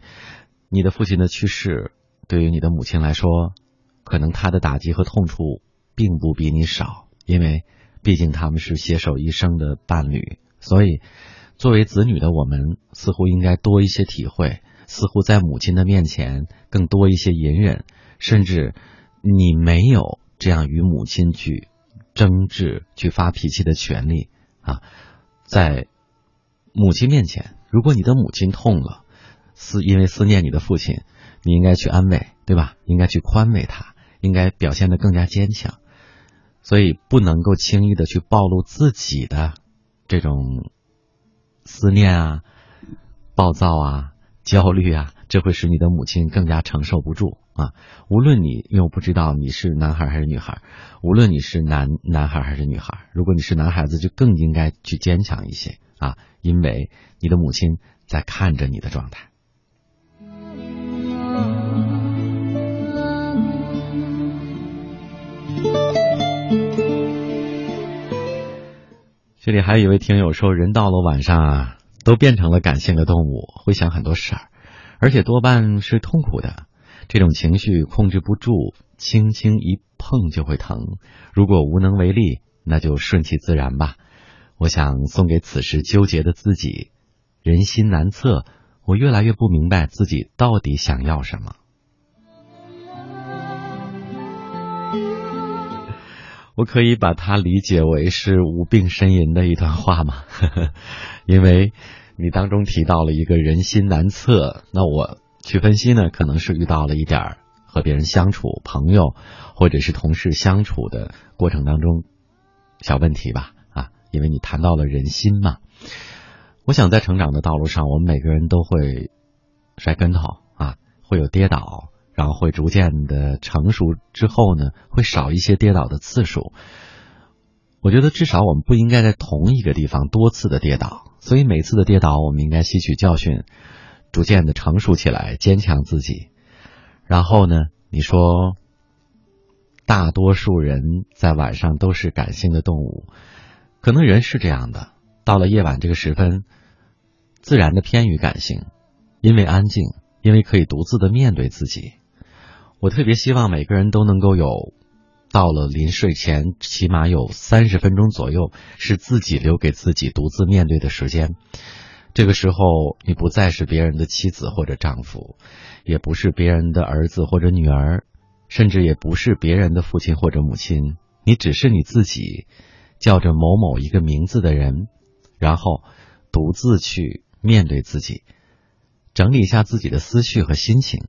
你的父亲的去世。对于你的母亲来说，可能她的打击和痛处并不比你少，因为毕竟他们是携手一生的伴侣。所以，作为子女的我们，似乎应该多一些体会，似乎在母亲的面前更多一些隐忍，甚至你没有这样与母亲去争执、去发脾气的权利啊。在母亲面前，如果你的母亲痛了，思因为思念你的父亲。你应该去安慰，对吧？应该去宽慰他，应该表现得更加坚强，所以不能够轻易的去暴露自己的这种思念啊、暴躁啊、焦虑啊，这会使你的母亲更加承受不住啊。无论你，因为我不知道你是男孩还是女孩，无论你是男男孩还是女孩，如果你是男孩子，就更应该去坚强一些啊，因为你的母亲在看着你的状态。这里还有一位听友说，人到了晚上啊，都变成了感性的动物，会想很多事儿，而且多半是痛苦的。这种情绪控制不住，轻轻一碰就会疼。如果无能为力，那就顺其自然吧。我想送给此时纠结的自己。人心难测，我越来越不明白自己到底想要什么。我可以把它理解为是无病呻吟的一段话吗？因为你当中提到了一个人心难测，那我去分析呢，可能是遇到了一点和别人相处、朋友或者是同事相处的过程当中小问题吧。啊，因为你谈到了人心嘛，我想在成长的道路上，我们每个人都会摔跟头啊，会有跌倒。然后会逐渐的成熟之后呢，会少一些跌倒的次数。我觉得至少我们不应该在同一个地方多次的跌倒，所以每次的跌倒，我们应该吸取教训，逐渐的成熟起来，坚强自己。然后呢，你说，大多数人在晚上都是感性的动物，可能人是这样的，到了夜晚这个时分，自然的偏于感性，因为安静，因为可以独自的面对自己。我特别希望每个人都能够有，到了临睡前，起码有三十分钟左右是自己留给自己独自面对的时间。这个时候，你不再是别人的妻子或者丈夫，也不是别人的儿子或者女儿，甚至也不是别人的父亲或者母亲，你只是你自己，叫着某某一个名字的人，然后独自去面对自己，整理一下自己的思绪和心情。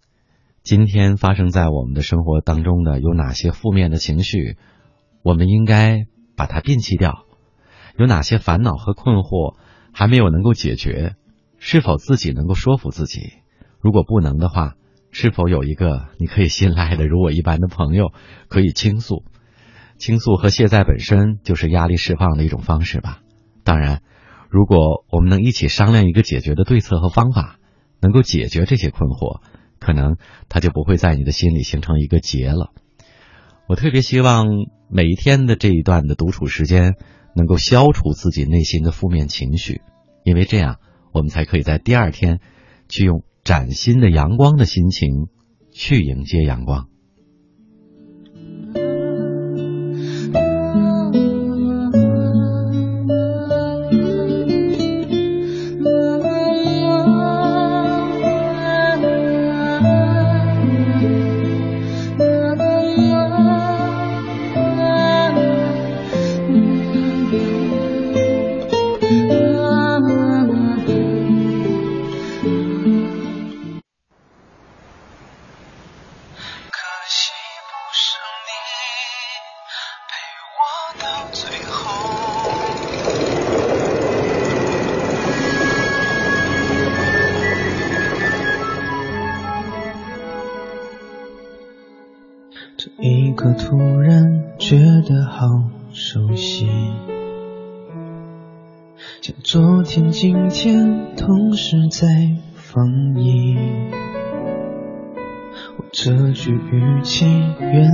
今天发生在我们的生活当中的有哪些负面的情绪？我们应该把它摒弃掉。有哪些烦恼和困惑还没有能够解决？是否自己能够说服自己？如果不能的话，是否有一个你可以信赖的如我一般的朋友可以倾诉？倾诉和卸载本身就是压力释放的一种方式吧。当然，如果我们能一起商量一个解决的对策和方法，能够解决这些困惑。可能他就不会在你的心里形成一个结了。我特别希望每一天的这一段的独处时间，能够消除自己内心的负面情绪，因为这样我们才可以在第二天，去用崭新的阳光的心情去迎接阳光。这句语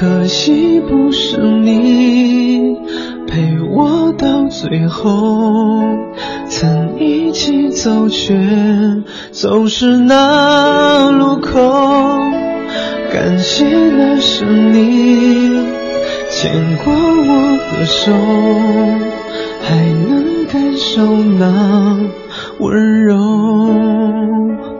可惜不是你。陪我到最后，曾一起走却走失那路口。感谢那是你牵过我的手，还能感受那温柔。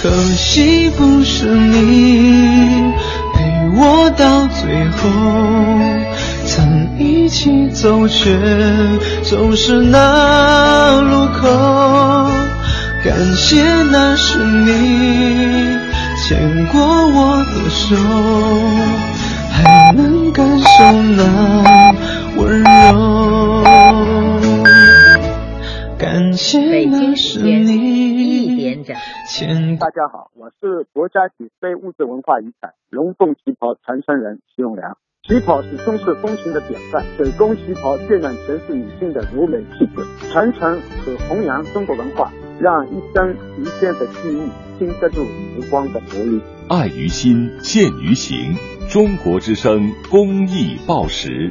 可惜不是你陪我到最后。曾一起走却走失那路口，感谢那是你牵过我的手，还能感受那温柔。感谢那是你牵。大家好，我是国家级非物质文化遗产龙凤旗袍传承人徐永良。旗袍是中式风情的典范，手工旗袍渲染全是女性的柔美气质，传承和弘扬中国文化，让一生一世的记忆经得住时光的磨砺。爱于心，见于行。中国之声公益报时。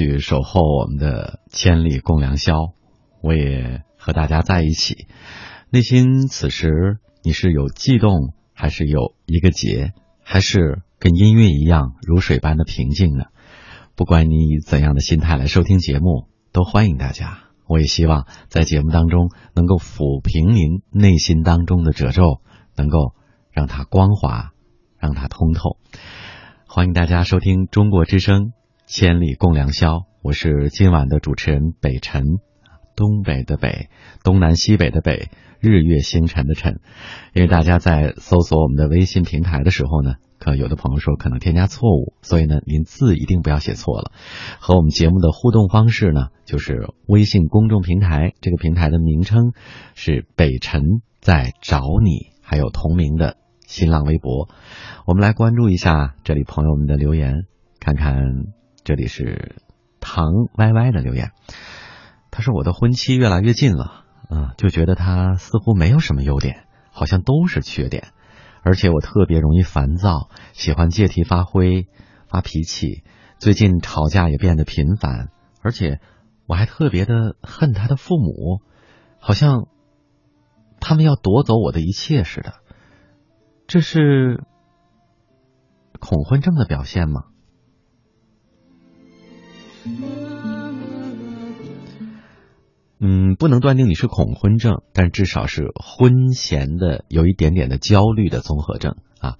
去守候我们的千里共良宵，我也和大家在一起。内心此时你是有悸动，还是有一个结，还是跟音乐一样如水般的平静呢？不管你以怎样的心态来收听节目，都欢迎大家。我也希望在节目当中能够抚平您内心当中的褶皱，能够让它光滑，让它通透。欢迎大家收听中国之声《千里共良宵》，我是今晚的主持人北辰，东北的北，东南西北的北，日月星辰的辰。因为大家在搜索我们的微信平台的时候呢。可有的朋友说可能添加错误，所以呢，您字一定不要写错了。和我们节目的互动方式呢，就是微信公众平台，这个平台的名称是北辰在找你，还有同名的新浪微博。我们来关注一下这里朋友们的留言，看看这里是唐歪歪的留言。他说我的婚期越来越近了，嗯，就觉得他似乎没有什么优点，好像都是缺点。而且我特别容易烦躁，喜欢借题发挥、发脾气。最近吵架也变得频繁，而且我还特别的恨他的父母，好像他们要夺走我的一切似的。这是恐婚症的表现吗？嗯，不能断定你是恐婚症，但至少是婚前的有一点点的焦虑的综合症啊。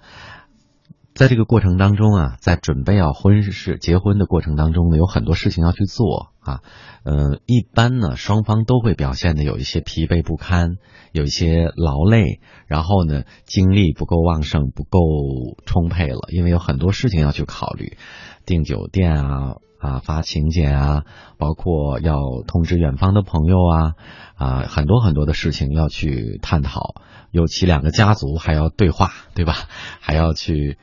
在这个过程当中啊，在准备要婚事结婚的过程当中呢，有很多事情要去做啊。呃，一般呢，双方都会表现的有一些疲惫不堪，有一些劳累，然后呢，精力不够旺盛，不够充沛了，因为有很多事情要去考虑，订酒店啊。啊，发请柬啊，包括要通知远方的朋友啊，啊，很多很多的事情要去探讨，尤其两个家族还要对话，对吧？还要去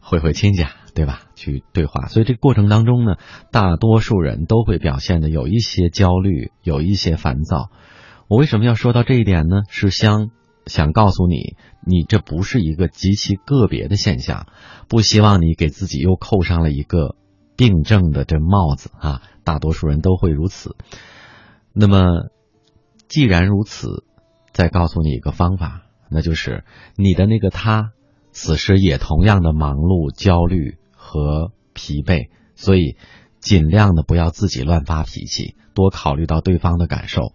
会会亲家，对吧？去对话，所以这个过程当中呢，大多数人都会表现的有一些焦虑，有一些烦躁。我为什么要说到这一点呢？是想想告诉你，你这不是一个极其个别的现象，不希望你给自己又扣上了一个。病症的这帽子啊，大多数人都会如此。那么，既然如此，再告诉你一个方法，那就是你的那个他，此时也同样的忙碌、焦虑和疲惫，所以尽量的不要自己乱发脾气，多考虑到对方的感受。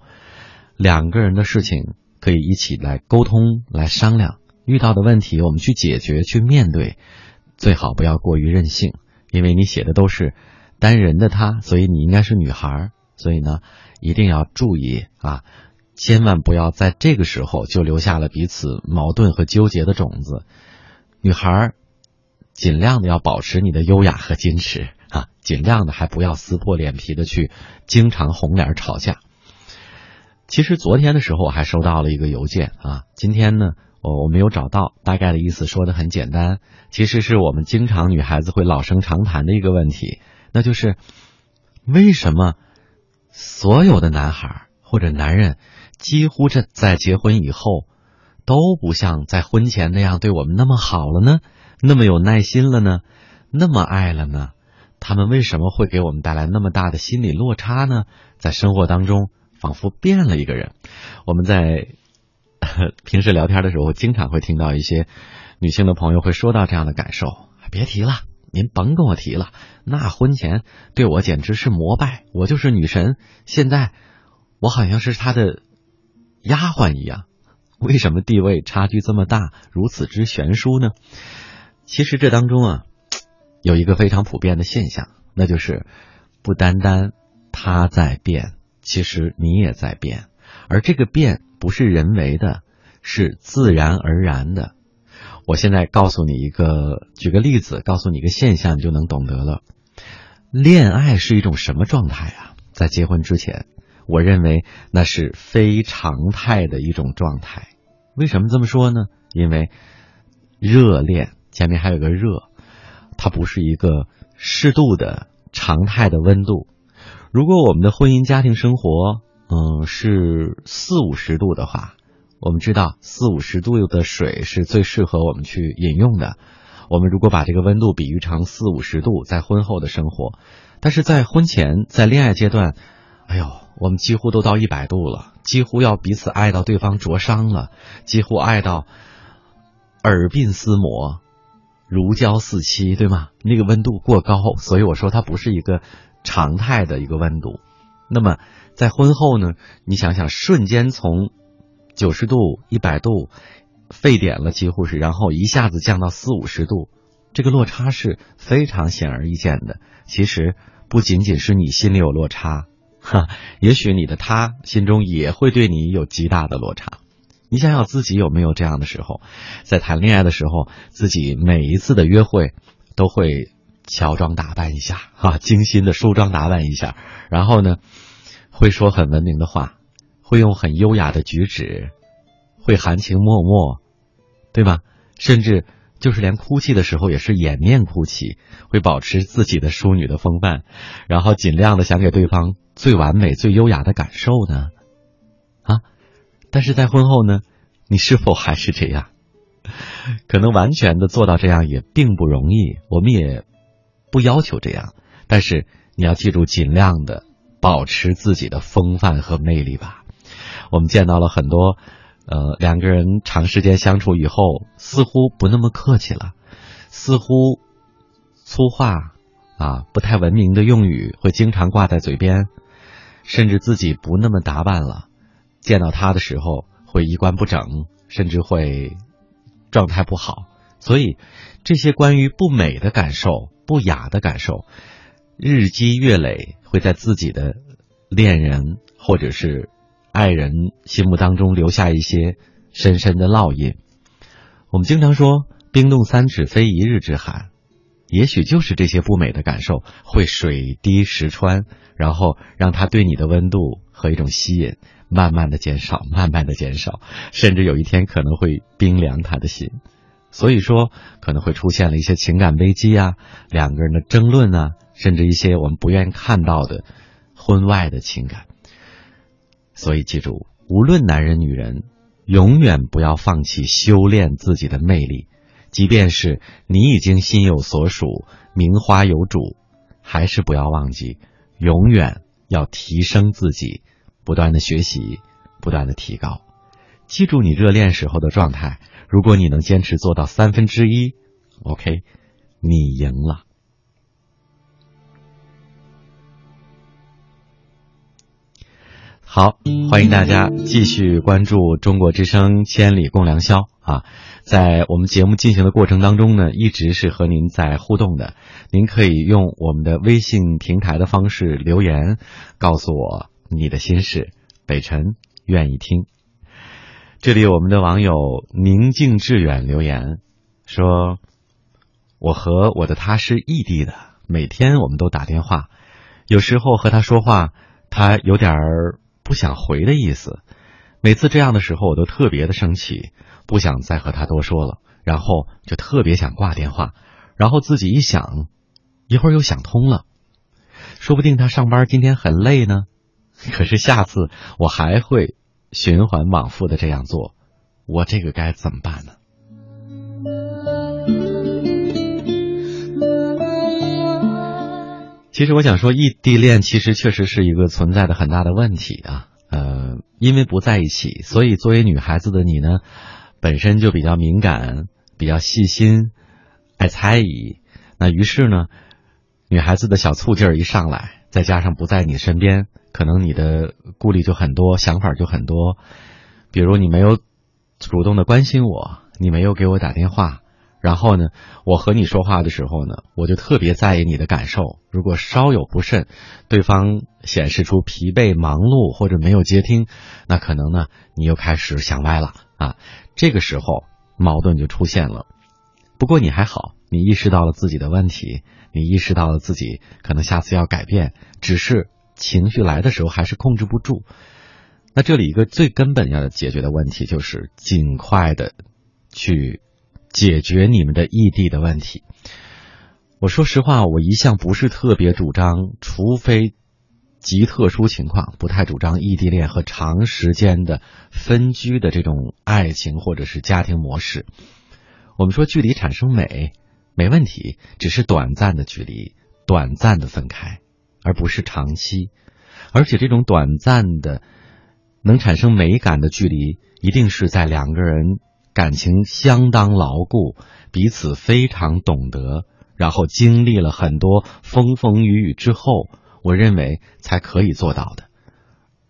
两个人的事情可以一起来沟通、来商量，遇到的问题我们去解决、去面对，最好不要过于任性。因为你写的都是单人的他，所以你应该是女孩，所以呢，一定要注意啊，千万不要在这个时候就留下了彼此矛盾和纠结的种子。女孩尽量的要保持你的优雅和矜持啊，尽量的还不要撕破脸皮的去经常红脸吵架。其实昨天的时候我还收到了一个邮件啊，今天呢。我我没有找到大概的意思，说的很简单，其实是我们经常女孩子会老生常谈的一个问题，那就是为什么所有的男孩或者男人几乎这在结婚以后都不像在婚前那样对我们那么好了呢？那么有耐心了呢？那么爱了呢？他们为什么会给我们带来那么大的心理落差呢？在生活当中仿佛变了一个人，我们在。平时聊天的时候，经常会听到一些女性的朋友会说到这样的感受。别提了，您甭跟我提了。那婚前对我简直是膜拜，我就是女神。现在我好像是他的丫鬟一样。为什么地位差距这么大，如此之悬殊呢？其实这当中啊，有一个非常普遍的现象，那就是不单单他在变，其实你也在变，而这个变。不是人为的，是自然而然的。我现在告诉你一个，举个例子，告诉你一个现象，你就能懂得了。恋爱是一种什么状态啊？在结婚之前，我认为那是非常态的一种状态。为什么这么说呢？因为热恋前面还有个热，它不是一个适度的常态的温度。如果我们的婚姻家庭生活，嗯，是四五十度的话，我们知道四五十度的水是最适合我们去饮用的。我们如果把这个温度比喻成四五十度，在婚后的生活，但是在婚前，在恋爱阶段，哎呦，我们几乎都到一百度了，几乎要彼此爱到对方灼伤了，几乎爱到耳鬓厮磨，如胶似漆，对吗？那个温度过高，所以我说它不是一个常态的一个温度。那么在婚后呢，你想想，瞬间从九十度、一百度沸点了，几乎是，然后一下子降到四五十度，这个落差是非常显而易见的。其实不仅仅是你心里有落差，哈，也许你的他心中也会对你有极大的落差。你想想自己有没有这样的时候，在谈恋爱的时候，自己每一次的约会都会乔装打扮一下，哈，精心的梳妆打扮一下，然后呢，会说很文明的话，会用很优雅的举止，会含情脉脉，对吧？甚至就是连哭泣的时候也是掩面哭泣，会保持自己的淑女的风范，然后尽量的想给对方最完美、最优雅的感受呢，啊。但是在婚后呢，你是否还是这样？可能完全的做到这样也并不容易，我们也不要求这样。但是你要记住，尽量的保持自己的风范和魅力吧。我们见到了很多，呃，两个人长时间相处以后，似乎不那么客气了，似乎粗话啊，不太文明的用语会经常挂在嘴边，甚至自己不那么打扮了。见到他的时候会衣冠不整，甚至会状态不好，所以这些关于不美的感受、不雅的感受，日积月累会在自己的恋人或者是爱人心目当中留下一些深深的烙印。我们经常说“冰冻三尺，非一日之寒”，也许就是这些不美的感受会水滴石穿，然后让他对你的温度和一种吸引。慢慢的减少，慢慢的减少，甚至有一天可能会冰凉他的心，所以说可能会出现了一些情感危机啊，两个人的争论啊，甚至一些我们不愿意看到的婚外的情感。所以记住，无论男人女人，永远不要放弃修炼自己的魅力，即便是你已经心有所属，名花有主，还是不要忘记，永远要提升自己。不断的学习，不断的提高，记住你热恋时候的状态。如果你能坚持做到三分之一，OK，你赢了。好，欢迎大家继续关注中国之声《千里共良宵》啊！在我们节目进行的过程当中呢，一直是和您在互动的。您可以用我们的微信平台的方式留言，告诉我。你的心事，北辰愿意听。这里我们的网友宁静致远留言说：“我和我的他是异地的，每天我们都打电话，有时候和他说话，他有点儿不想回的意思。每次这样的时候，我都特别的生气，不想再和他多说了，然后就特别想挂电话，然后自己一想，一会儿又想通了，说不定他上班今天很累呢。”可是下次我还会循环往复的这样做，我这个该怎么办呢？其实我想说，异地恋其实确实是一个存在的很大的问题啊。呃，因为不在一起，所以作为女孩子的你呢，本身就比较敏感、比较细心、爱猜疑。那于是呢，女孩子的小醋劲儿一上来，再加上不在你身边。可能你的顾虑就很多，想法就很多，比如你没有主动的关心我，你没有给我打电话，然后呢，我和你说话的时候呢，我就特别在意你的感受。如果稍有不慎，对方显示出疲惫、忙碌或者没有接听，那可能呢，你又开始想歪了啊。这个时候矛盾就出现了。不过你还好，你意识到了自己的问题，你意识到了自己可能下次要改变，只是。情绪来的时候还是控制不住，那这里一个最根本要解决的问题就是尽快的去解决你们的异地的问题。我说实话，我一向不是特别主张，除非极特殊情况，不太主张异地恋和长时间的分居的这种爱情或者是家庭模式。我们说距离产生美没问题，只是短暂的距离，短暂的分开。而不是长期，而且这种短暂的能产生美感的距离，一定是在两个人感情相当牢固、彼此非常懂得，然后经历了很多风风雨雨之后，我认为才可以做到的，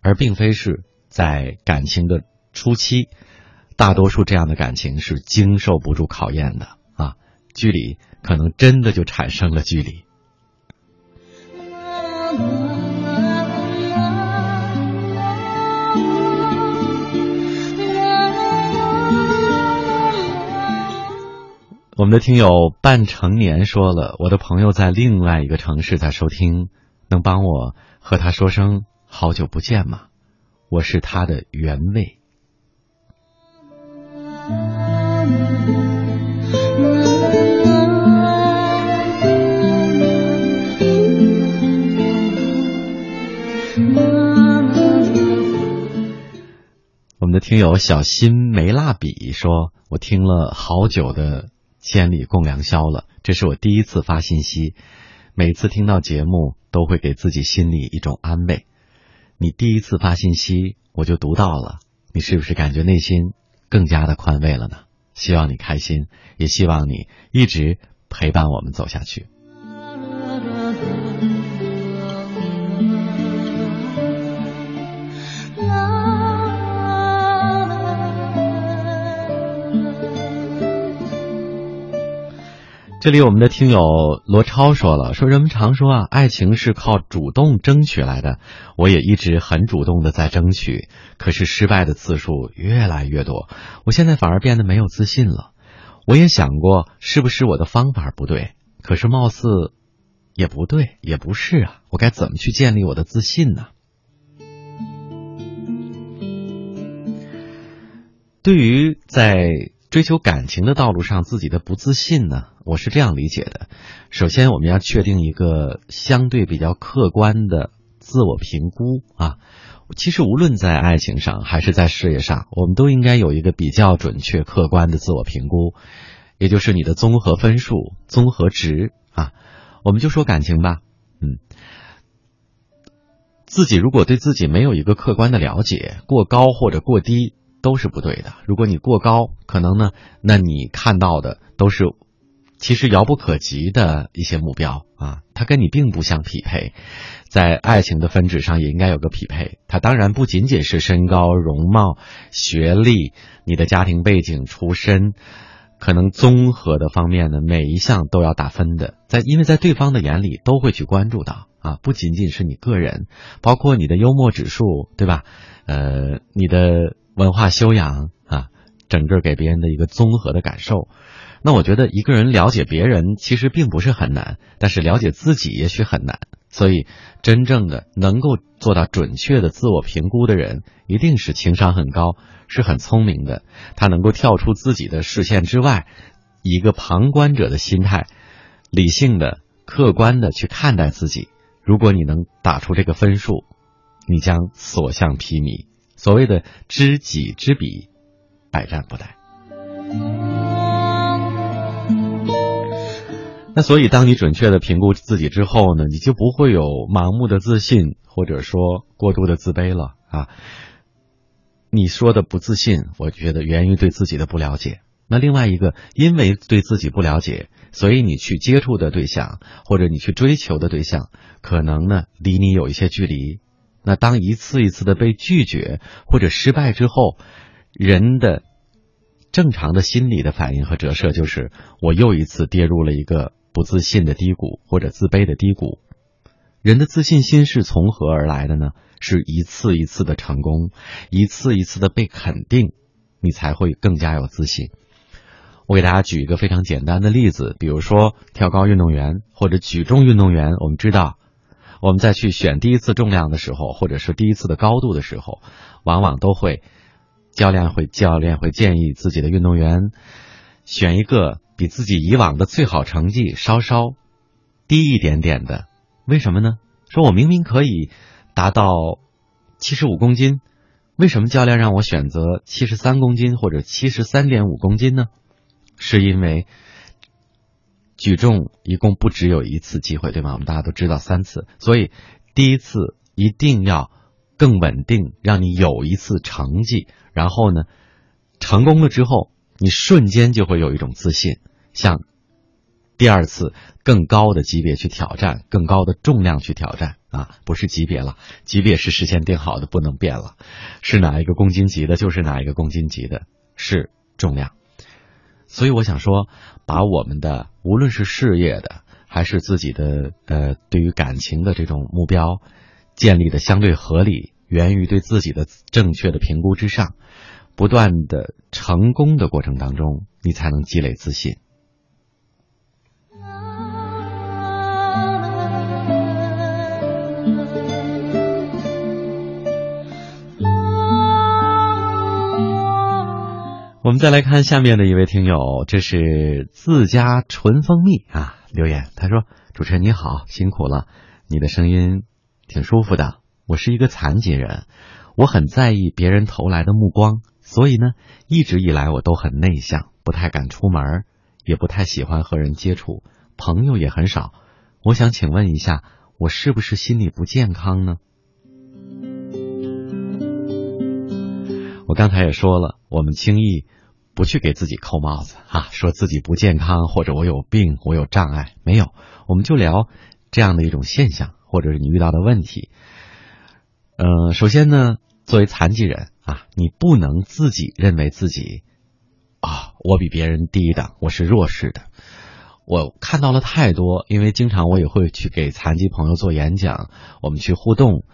而并非是在感情的初期，大多数这样的感情是经受不住考验的啊，距离可能真的就产生了距离。我们的听友半成年说了，我的朋友在另外一个城市在收听，能帮我和他说声好久不见吗？我是他的原味。我们的听友小新没蜡笔说，我听了好久的。千里共良宵了，这是我第一次发信息。每次听到节目，都会给自己心里一种安慰。你第一次发信息，我就读到了，你是不是感觉内心更加的宽慰了呢？希望你开心，也希望你一直陪伴我们走下去。这里我们的听友罗超说了，说人们常说啊，爱情是靠主动争取来的，我也一直很主动的在争取，可是失败的次数越来越多，我现在反而变得没有自信了。我也想过是不是我的方法不对，可是貌似也不对，也不是啊，我该怎么去建立我的自信呢？对于在。追求感情的道路上，自己的不自信呢？我是这样理解的：首先，我们要确定一个相对比较客观的自我评估啊。其实，无论在爱情上还是在事业上，我们都应该有一个比较准确、客观的自我评估，也就是你的综合分数、综合值啊。我们就说感情吧，嗯，自己如果对自己没有一个客观的了解，过高或者过低。都是不对的。如果你过高，可能呢，那你看到的都是其实遥不可及的一些目标啊，它跟你并不相匹配。在爱情的分值上也应该有个匹配。它当然不仅仅是身高、容貌、学历、你的家庭背景、出身，可能综合的方面呢，每一项都要打分的。在因为在对方的眼里都会去关注到啊，不仅仅是你个人，包括你的幽默指数，对吧？呃，你的。文化修养啊，整个给别人的一个综合的感受。那我觉得一个人了解别人其实并不是很难，但是了解自己也许很难。所以，真正的能够做到准确的自我评估的人，一定是情商很高，是很聪明的。他能够跳出自己的视线之外，以一个旁观者的心态，理性的、客观的去看待自己。如果你能打出这个分数，你将所向披靡。所谓的知己知彼，百战不殆。那所以，当你准确的评估自己之后呢，你就不会有盲目的自信，或者说过度的自卑了啊。你说的不自信，我觉得源于对自己的不了解。那另外一个，因为对自己不了解，所以你去接触的对象，或者你去追求的对象，可能呢离你有一些距离。那当一次一次的被拒绝或者失败之后，人的正常的心理的反应和折射就是，我又一次跌入了一个不自信的低谷或者自卑的低谷。人的自信心是从何而来的呢？是一次一次的成功，一次一次的被肯定，你才会更加有自信。我给大家举一个非常简单的例子，比如说跳高运动员或者举重运动员，我们知道。我们再去选第一次重量的时候，或者是第一次的高度的时候，往往都会教练会教练会建议自己的运动员选一个比自己以往的最好成绩稍稍低一点点的。为什么呢？说我明明可以达到七十五公斤，为什么教练让我选择七十三公斤或者七十三点五公斤呢？是因为。举重一共不只有一次机会，对吗？我们大家都知道三次，所以第一次一定要更稳定，让你有一次成绩，然后呢，成功了之后，你瞬间就会有一种自信，向第二次更高的级别去挑战，更高的重量去挑战。啊，不是级别了，级别是事先定好的，不能变了，是哪一个公斤级的，就是哪一个公斤级的，是重量。所以我想说，把我们的无论是事业的，还是自己的呃对于感情的这种目标，建立的相对合理，源于对自己的正确的评估之上，不断的成功的过程当中，你才能积累自信。我们再来看下面的一位听友，这是自家纯蜂蜜啊留言，他说：“主持人你好，辛苦了，你的声音挺舒服的。我是一个残疾人，我很在意别人投来的目光，所以呢，一直以来我都很内向，不太敢出门，也不太喜欢和人接触，朋友也很少。我想请问一下，我是不是心理不健康呢？”我刚才也说了，我们轻易不去给自己扣帽子啊，说自己不健康或者我有病，我有障碍，没有，我们就聊这样的一种现象，或者是你遇到的问题。嗯，首先呢，作为残疾人啊，你不能自己认为自己啊，我比别人低一等，我是弱势的。我看到了太多，因为经常我也会去给残疾朋友做演讲，我们去互动，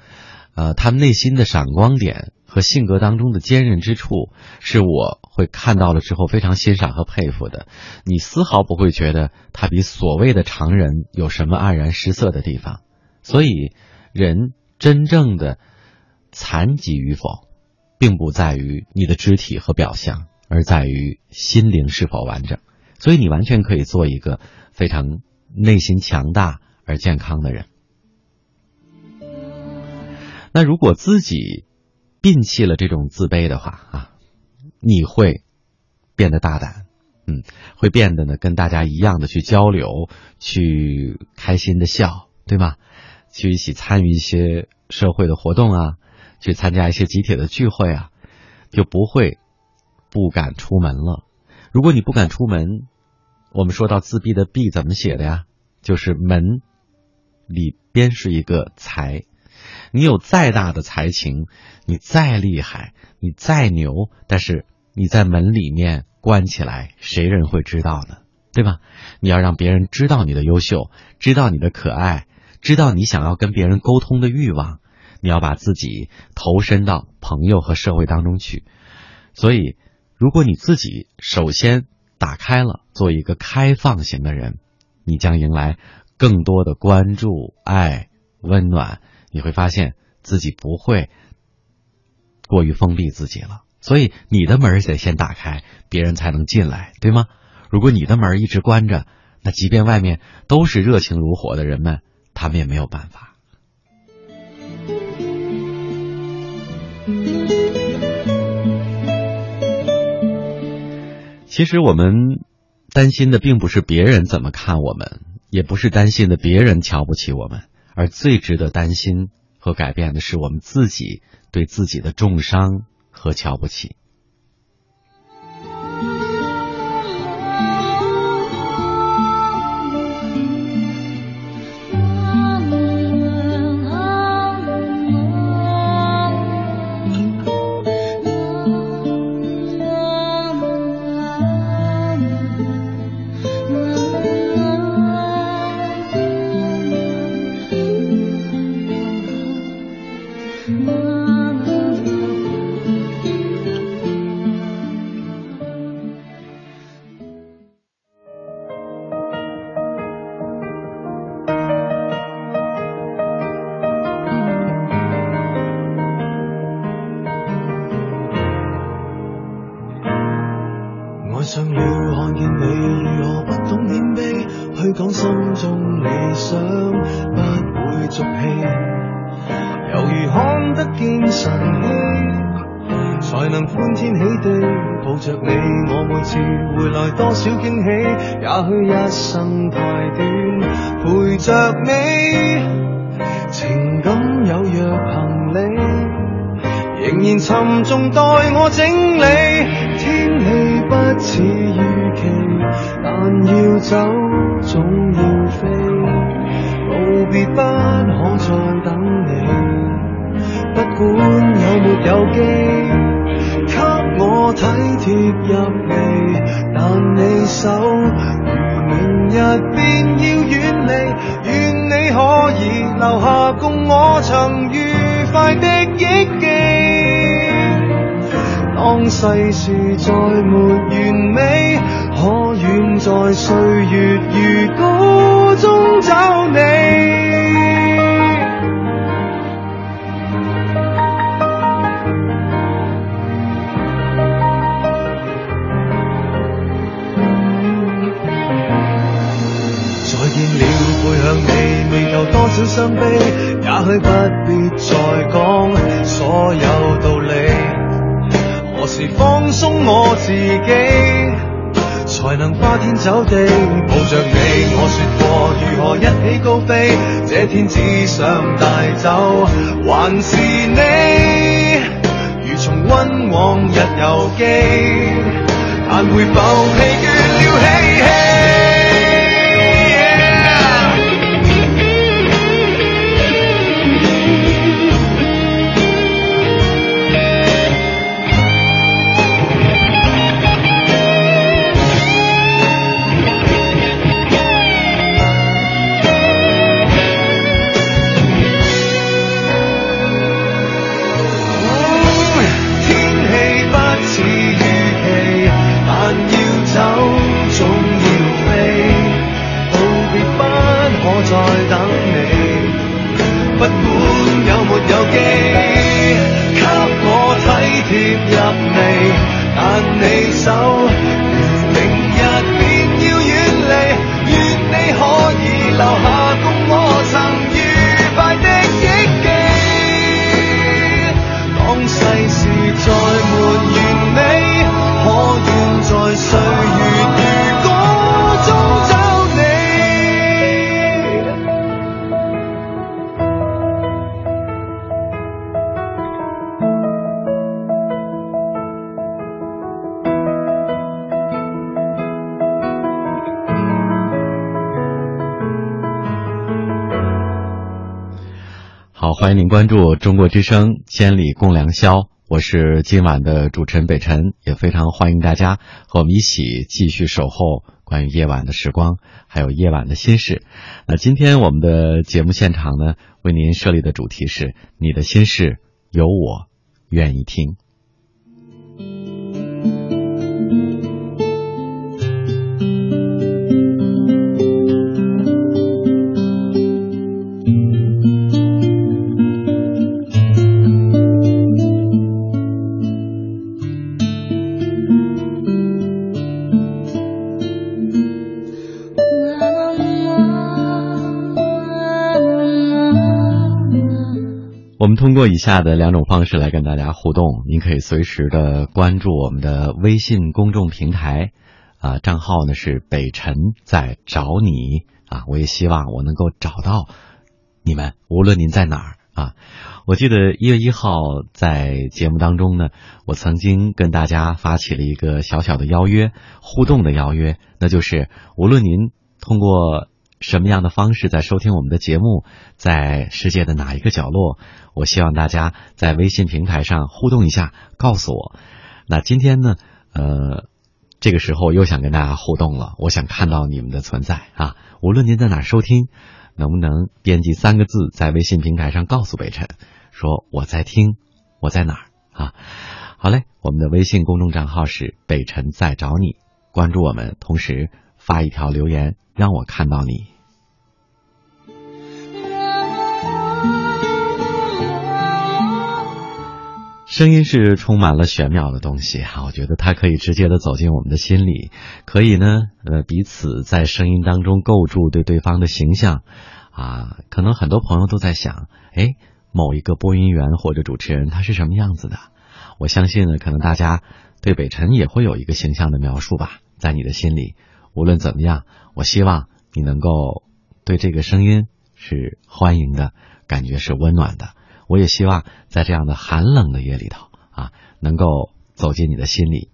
呃，他们内心的闪光点。和性格当中的坚韧之处，是我会看到了之后非常欣赏和佩服的。你丝毫不会觉得他比所谓的常人有什么黯然失色的地方。所以，人真正的残疾与否，并不在于你的肢体和表象，而在于心灵是否完整。所以，你完全可以做一个非常内心强大而健康的人。那如果自己，摒弃了这种自卑的话啊，你会变得大胆，嗯，会变得呢跟大家一样的去交流，去开心的笑，对吗？去一起参与一些社会的活动啊，去参加一些集体的聚会啊，就不会不敢出门了。如果你不敢出门，我们说到自闭的“闭”怎么写的呀？就是门里边是一个才。你有再大的才情，你再厉害，你再牛，但是你在门里面关起来，谁人会知道呢？对吧？你要让别人知道你的优秀，知道你的可爱，知道你想要跟别人沟通的欲望，你要把自己投身到朋友和社会当中去。所以，如果你自己首先打开了，做一个开放型的人，你将迎来更多的关注、爱、温暖。你会发现自己不会过于封闭自己了，所以你的门得先打开，别人才能进来，对吗？如果你的门一直关着，那即便外面都是热情如火的人们，他们也没有办法。其实我们担心的并不是别人怎么看我们，也不是担心的别人瞧不起我们。而最值得担心和改变的是，我们自己对自己的重伤和瞧不起。欢迎您关注中国之声《千里共良宵》，我是今晚的主持人北辰，也非常欢迎大家和我们一起继续守候关于夜晚的时光，还有夜晚的心事。那今天我们的节目现场呢，为您设立的主题是“你的心事有我愿意听”。通过以下的两种方式来跟大家互动，您可以随时的关注我们的微信公众平台，啊，账号呢是北辰在找你啊，我也希望我能够找到你们，无论您在哪儿啊。我记得一月一号在节目当中呢，我曾经跟大家发起了一个小小的邀约，互动的邀约，那就是无论您通过什么样的方式在收听我们的节目，在世界的哪一个角落，我希望大家在微信平台上互动一下，告诉我。那今天呢，呃，这个时候又想跟大家互动了，我想看到你们的存在啊！无论您在哪收听，能不能编辑三个字在微信平台上告诉北辰，说我在听，我在哪儿啊？好嘞，我们的微信公众账号是北辰在找你，关注我们，同时发一条留言，让我看到你。声音是充满了玄妙的东西哈，我觉得它可以直接的走进我们的心里，可以呢，呃，彼此在声音当中构筑对对方的形象，啊，可能很多朋友都在想，哎，某一个播音员或者主持人他是什么样子的？我相信呢，可能大家对北辰也会有一个形象的描述吧，在你的心里，无论怎么样，我希望你能够对这个声音是欢迎的，感觉是温暖的。我也希望在这样的寒冷的夜里头啊，能够走进你的心里。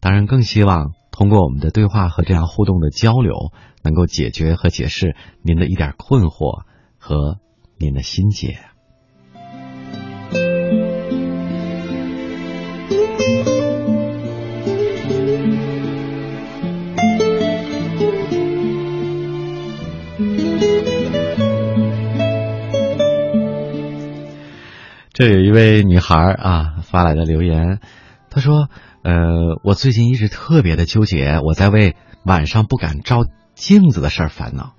当然，更希望通过我们的对话和这样互动的交流，能够解决和解释您的一点困惑和您的心结。这有一位女孩啊发来的留言，她说：“呃，我最近一直特别的纠结，我在为晚上不敢照镜子的事儿烦恼，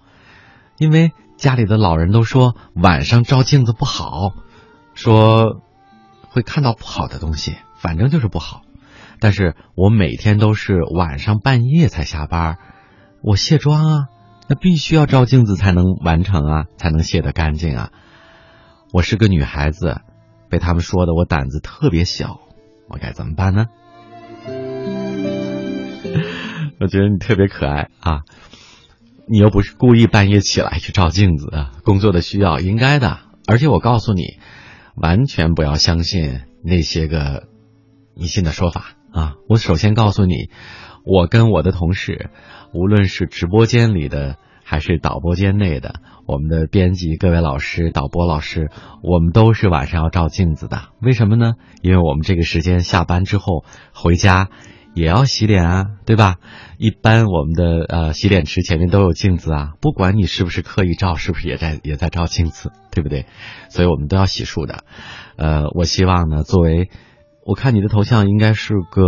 因为家里的老人都说晚上照镜子不好，说会看到不好的东西，反正就是不好。但是我每天都是晚上半夜才下班，我卸妆啊，那必须要照镜子才能完成啊，才能卸得干净啊。我是个女孩子。”被他们说的我胆子特别小，我该怎么办呢？我觉得你特别可爱啊！你又不是故意半夜起来去照镜子啊，工作的需要应该的。而且我告诉你，完全不要相信那些个迷信的说法啊！我首先告诉你，我跟我的同事，无论是直播间里的。还是导播间内的，我们的编辑、各位老师、导播老师，我们都是晚上要照镜子的。为什么呢？因为我们这个时间下班之后回家也要洗脸啊，对吧？一般我们的呃洗脸池前面都有镜子啊，不管你是不是刻意照，是不是也在也在照镜子，对不对？所以我们都要洗漱的。呃，我希望呢，作为我看你的头像应该是个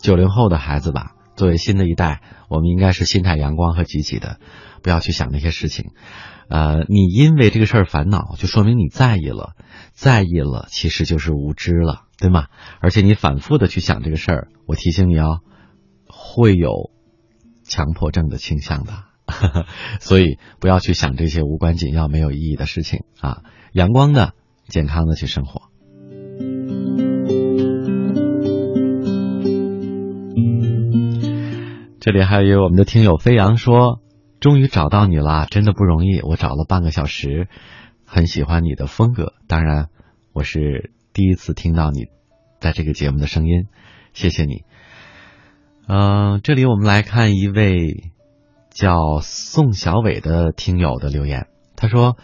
九零后的孩子吧，作为新的一代，我们应该是心态阳光和积极的。不要去想那些事情，呃，你因为这个事儿烦恼，就说明你在意了，在意了，其实就是无知了，对吗？而且你反复的去想这个事儿，我提醒你哦，会有强迫症的倾向的，所以不要去想这些无关紧要、没有意义的事情啊，阳光的、健康的去生活。这里还有一位我们的听友飞扬说。终于找到你啦，真的不容易。我找了半个小时，很喜欢你的风格。当然，我是第一次听到你在这个节目的声音，谢谢你。嗯，这里我们来看一位叫宋小伟的听友的留言。他说：“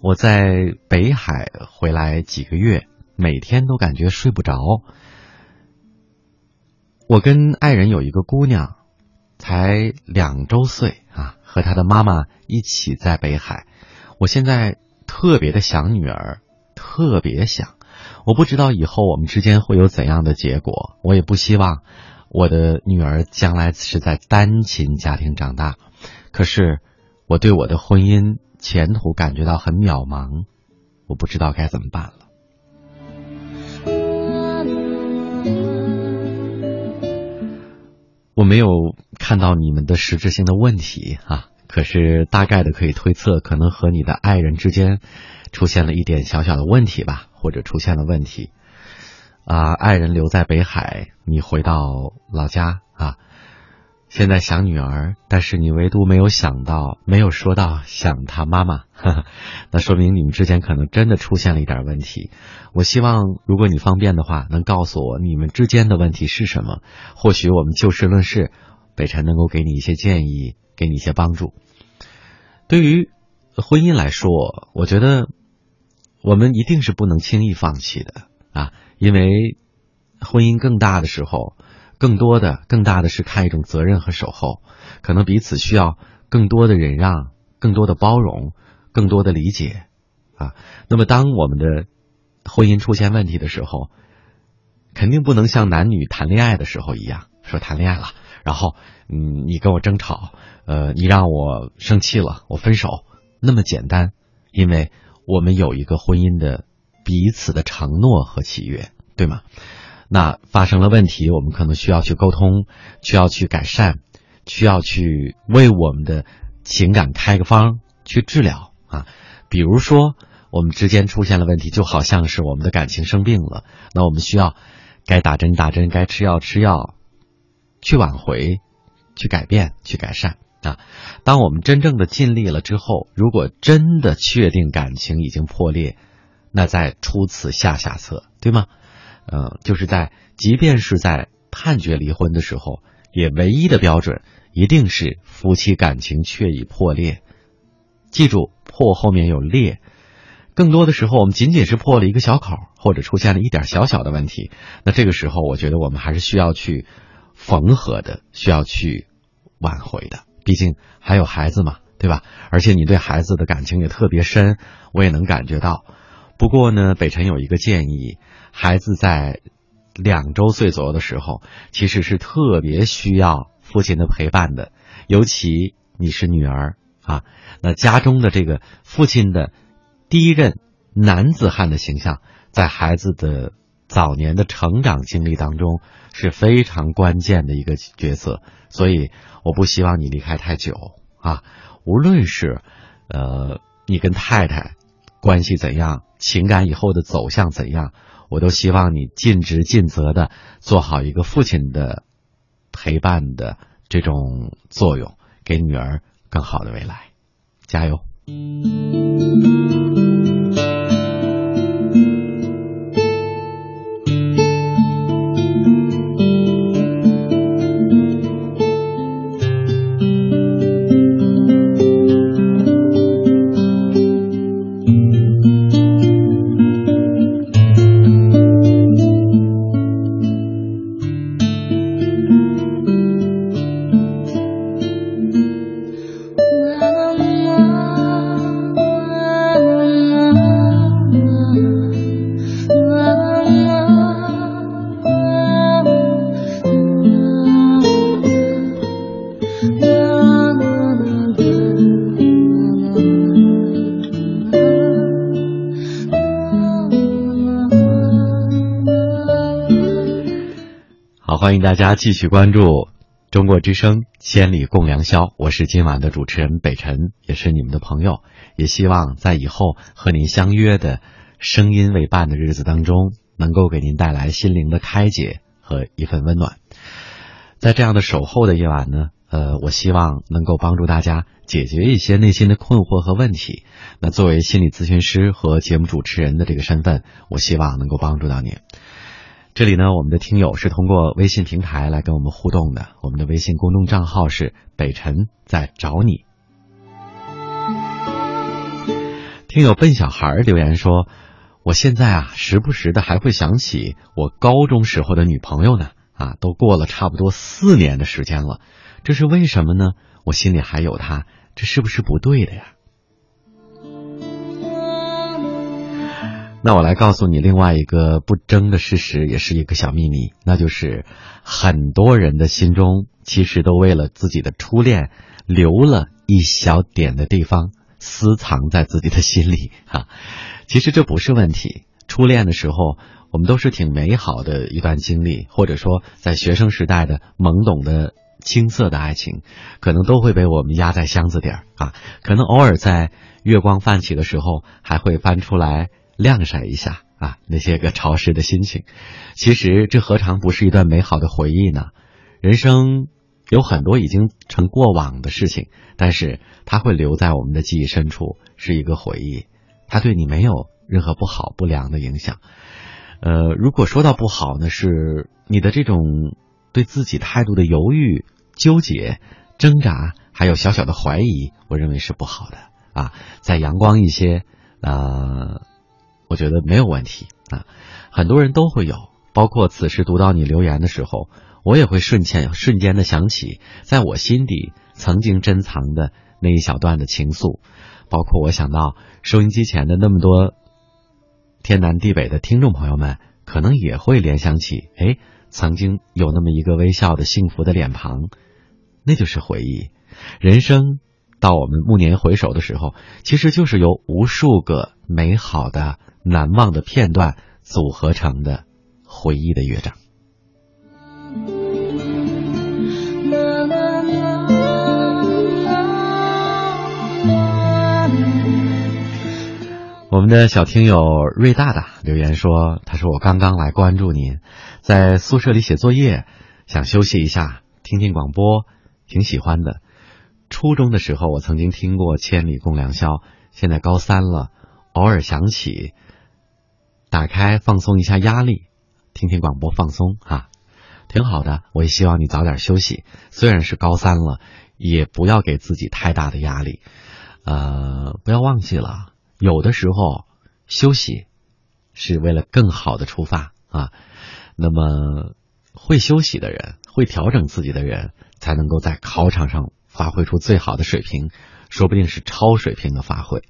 我在北海回来几个月，每天都感觉睡不着。我跟爱人有一个姑娘。”才两周岁啊，和他的妈妈一起在北海。我现在特别的想女儿，特别想。我不知道以后我们之间会有怎样的结果，我也不希望我的女儿将来是在单亲家庭长大。可是我对我的婚姻前途感觉到很渺茫，我不知道该怎么办了。我没有看到你们的实质性的问题啊，可是大概的可以推测，可能和你的爱人之间出现了一点小小的问题吧，或者出现了问题。啊，爱人留在北海，你回到老家啊。现在想女儿，但是你唯独没有想到，没有说到想他妈妈，那说明你们之间可能真的出现了一点问题。我希望如果你方便的话，能告诉我你们之间的问题是什么，或许我们就事论事，北辰能够给你一些建议，给你一些帮助。对于婚姻来说，我觉得我们一定是不能轻易放弃的啊，因为婚姻更大的时候。更多的、更大的是看一种责任和守候，可能彼此需要更多的忍让、更多的包容、更多的理解，啊，那么当我们的婚姻出现问题的时候，肯定不能像男女谈恋爱的时候一样，说谈恋爱了，然后嗯，你跟我争吵，呃，你让我生气了，我分手，那么简单，因为我们有一个婚姻的彼此的承诺和契约，对吗？那发生了问题，我们可能需要去沟通，需要去改善，需要去为我们的情感开个方去治疗啊。比如说，我们之间出现了问题，就好像是我们的感情生病了，那我们需要该打针打针，该吃药吃药，去挽回，去改变，去改善啊。当我们真正的尽力了之后，如果真的确定感情已经破裂，那再出此下下策，对吗？呃，就是在，即便是在判决离婚的时候，也唯一的标准一定是夫妻感情确已破裂，记住，破后面有裂。更多的时候，我们仅仅是破了一个小口，或者出现了一点小小的问题，那这个时候，我觉得我们还是需要去缝合的，需要去挽回的。毕竟还有孩子嘛，对吧？而且你对孩子的感情也特别深，我也能感觉到。不过呢，北辰有一个建议，孩子在两周岁左右的时候，其实是特别需要父亲的陪伴的，尤其你是女儿啊，那家中的这个父亲的。第一任男子汉的形象，在孩子的早年的成长经历当中是非常关键的一个角色，所以我不希望你离开太久啊。无论是呃你跟太太关系怎样，情感以后的走向怎样，我都希望你尽职尽责的做好一个父亲的陪伴的这种作用，给女儿更好的未来，加油。大家继续关注中国之声《千里共良宵》，我是今晚的主持人北辰，也是你们的朋友。也希望在以后和您相约的声音为伴的日子当中，能够给您带来心灵的开解和一份温暖。在这样的守候的夜晚呢，呃，我希望能够帮助大家解决一些内心的困惑和问题。那作为心理咨询师和节目主持人的这个身份，我希望能够帮助到您。这里呢，我们的听友是通过微信平台来跟我们互动的。我们的微信公众账号是“北辰在找你”。听友笨小孩留言说：“我现在啊，时不时的还会想起我高中时候的女朋友呢。啊，都过了差不多四年的时间了，这是为什么呢？我心里还有她，这是不是不对的呀？”那我来告诉你另外一个不争的事实，也是一个小秘密，那就是很多人的心中其实都为了自己的初恋留了一小点的地方，私藏在自己的心里哈。其实这不是问题，初恋的时候我们都是挺美好的一段经历，或者说在学生时代的懵懂的青涩的爱情，可能都会被我们压在箱子底儿啊。可能偶尔在月光泛起的时候，还会翻出来。晾晒一下啊，那些个潮湿的心情，其实这何尝不是一段美好的回忆呢？人生有很多已经成过往的事情，但是它会留在我们的记忆深处，是一个回忆，它对你没有任何不好不良的影响。呃，如果说到不好呢，是你的这种对自己态度的犹豫、纠结、挣扎，还有小小的怀疑，我认为是不好的啊。再阳光一些啊。我觉得没有问题啊，很多人都会有，包括此时读到你留言的时候，我也会瞬间瞬间的想起，在我心底曾经珍藏的那一小段的情愫，包括我想到收音机前的那么多天南地北的听众朋友们，可能也会联想起，哎，曾经有那么一个微笑的幸福的脸庞，那就是回忆。人生到我们暮年回首的时候，其实就是由无数个美好的。难忘的片段组合成的回忆的乐章。我们的小听友瑞大大留言说：“他说我刚刚来关注您，在宿舍里写作业，想休息一下，听听广播，挺喜欢的。初中的时候我曾经听过《千里共良宵》，现在高三了，偶尔想起。”打开放松一下压力，听听广播放松哈，挺好的。我也希望你早点休息。虽然是高三了，也不要给自己太大的压力。呃，不要忘记了，有的时候休息是为了更好的出发啊。那么，会休息的人，会调整自己的人，才能够在考场上发挥出最好的水平，说不定是超水平的发挥。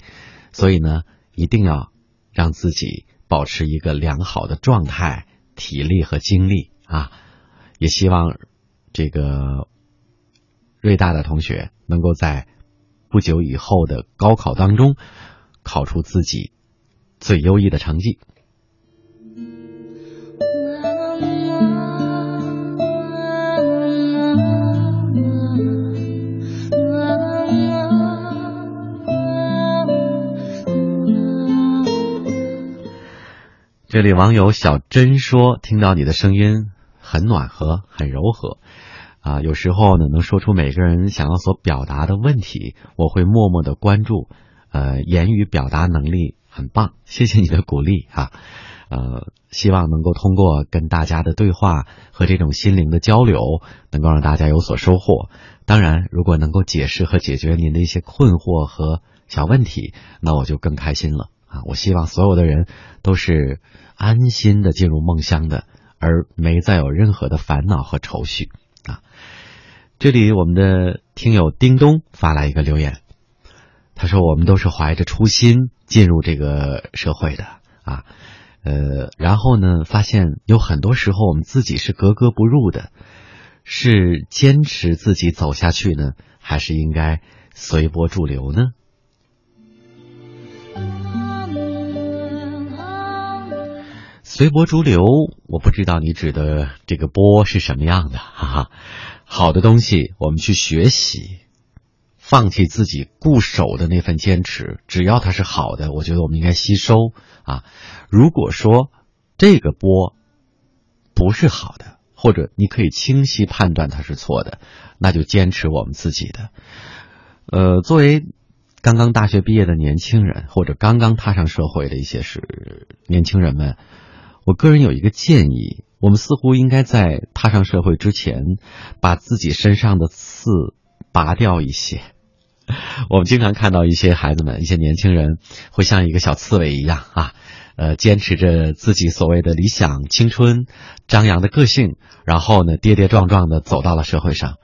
所以呢，一定要让自己保持一个良好的状态、体力和精力啊。也希望这个瑞大的同学能够在不久以后的高考当中考出自己最优异的成绩。这里网友小珍说：“听到你的声音很暖和，很柔和，啊，有时候呢能说出每个人想要所表达的问题，我会默默的关注，呃，言语表达能力很棒，谢谢你的鼓励啊，呃，希望能够通过跟大家的对话和这种心灵的交流，能够让大家有所收获。当然，如果能够解释和解决您的一些困惑和小问题，那我就更开心了。啊！我希望所有的人都是。”安心的进入梦乡的，而没再有任何的烦恼和愁绪啊！这里我们的听友叮咚发来一个留言，他说：“我们都是怀着初心进入这个社会的啊，呃，然后呢，发现有很多时候我们自己是格格不入的，是坚持自己走下去呢，还是应该随波逐流呢？”随波逐流，我不知道你指的这个波是什么样的，哈哈。好的东西我们去学习，放弃自己固守的那份坚持，只要它是好的，我觉得我们应该吸收啊。如果说这个波不是好的，或者你可以清晰判断它是错的，那就坚持我们自己的。呃，作为刚刚大学毕业的年轻人，或者刚刚踏上社会的一些是年轻人们。我个人有一个建议，我们似乎应该在踏上社会之前，把自己身上的刺拔掉一些。我们经常看到一些孩子们、一些年轻人，会像一个小刺猬一样啊，呃，坚持着自己所谓的理想、青春、张扬的个性，然后呢，跌跌撞撞的走到了社会上，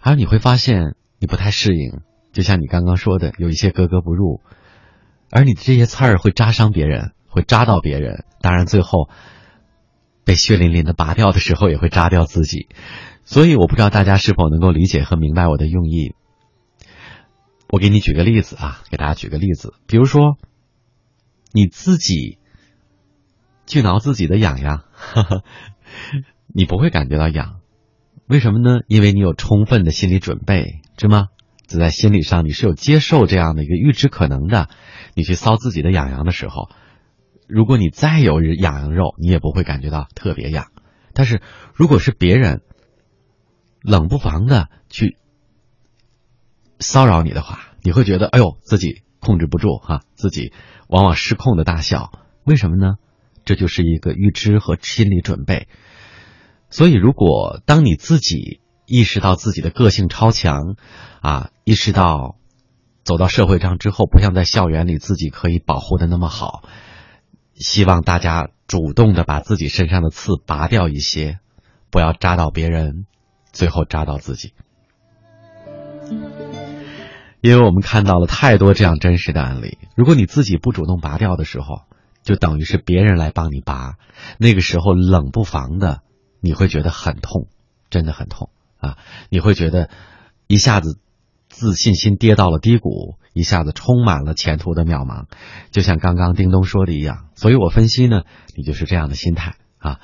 而你会发现你不太适应，就像你刚刚说的，有一些格格不入，而你的这些刺儿会扎伤别人。会扎到别人，当然最后被血淋淋的拔掉的时候，也会扎掉自己。所以我不知道大家是否能够理解和明白我的用意。我给你举个例子啊，给大家举个例子，比如说你自己去挠自己的痒痒，你不会感觉到痒，为什么呢？因为你有充分的心理准备，是吗？就在心理上你是有接受这样的一个预知可能的。你去搔自己的痒痒的时候。如果你再有痒痒肉，你也不会感觉到特别痒。但是如果是别人冷不防的去骚扰你的话，你会觉得哎呦，自己控制不住哈，自己往往失控的大笑。为什么呢？这就是一个预知和心理准备。所以，如果当你自己意识到自己的个性超强啊，意识到走到社会上之后，不像在校园里自己可以保护的那么好。希望大家主动的把自己身上的刺拔掉一些，不要扎到别人，最后扎到自己。因为我们看到了太多这样真实的案例。如果你自己不主动拔掉的时候，就等于是别人来帮你拔，那个时候冷不防的你会觉得很痛，真的很痛啊！你会觉得一下子。自信心跌到了低谷，一下子充满了前途的渺茫，就像刚刚叮咚说的一样。所以我分析呢，你就是这样的心态啊。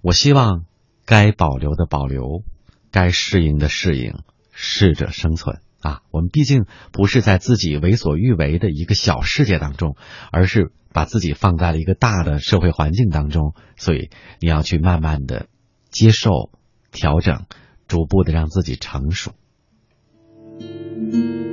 我希望该保留的保留，该适应的适应，适者生存啊。我们毕竟不是在自己为所欲为的一个小世界当中，而是把自己放在了一个大的社会环境当中。所以你要去慢慢的接受、调整，逐步的让自己成熟。我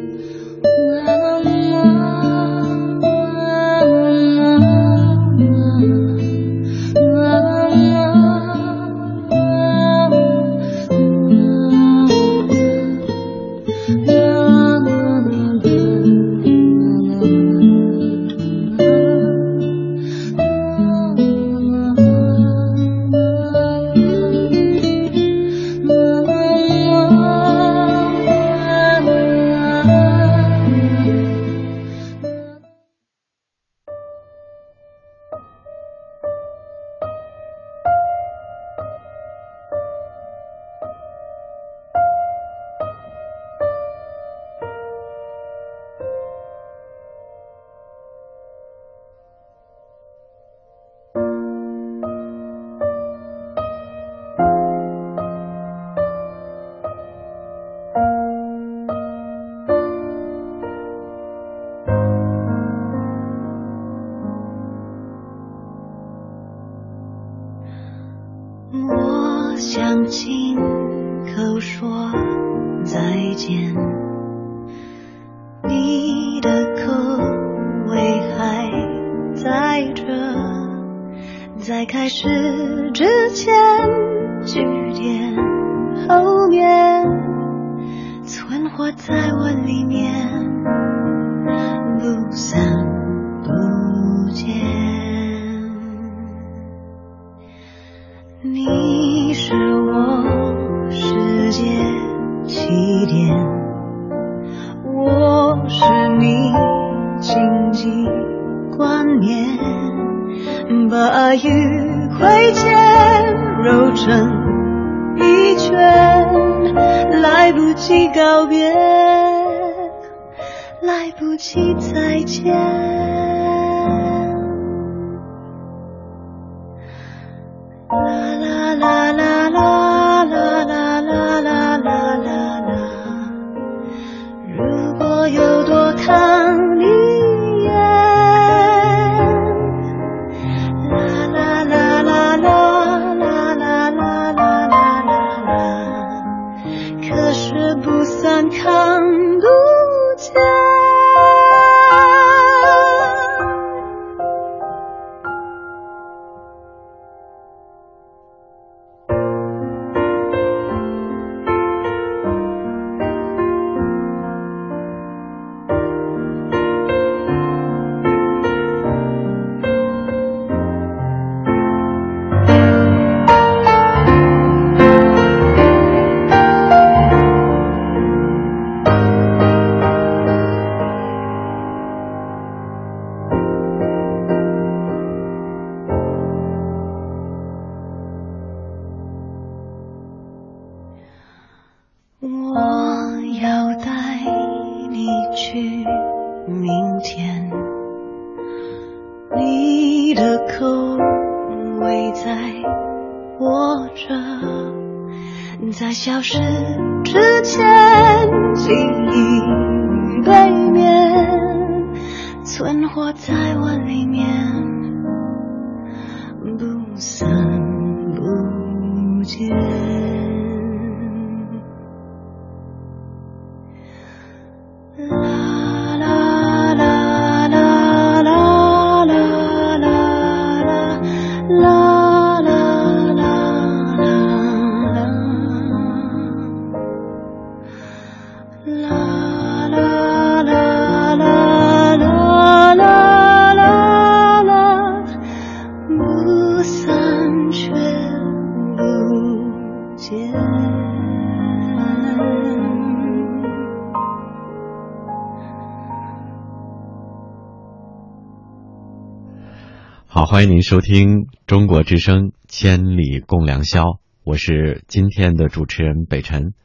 欢迎您收听中国之声《千里共良宵》，我是今天的主持人北辰，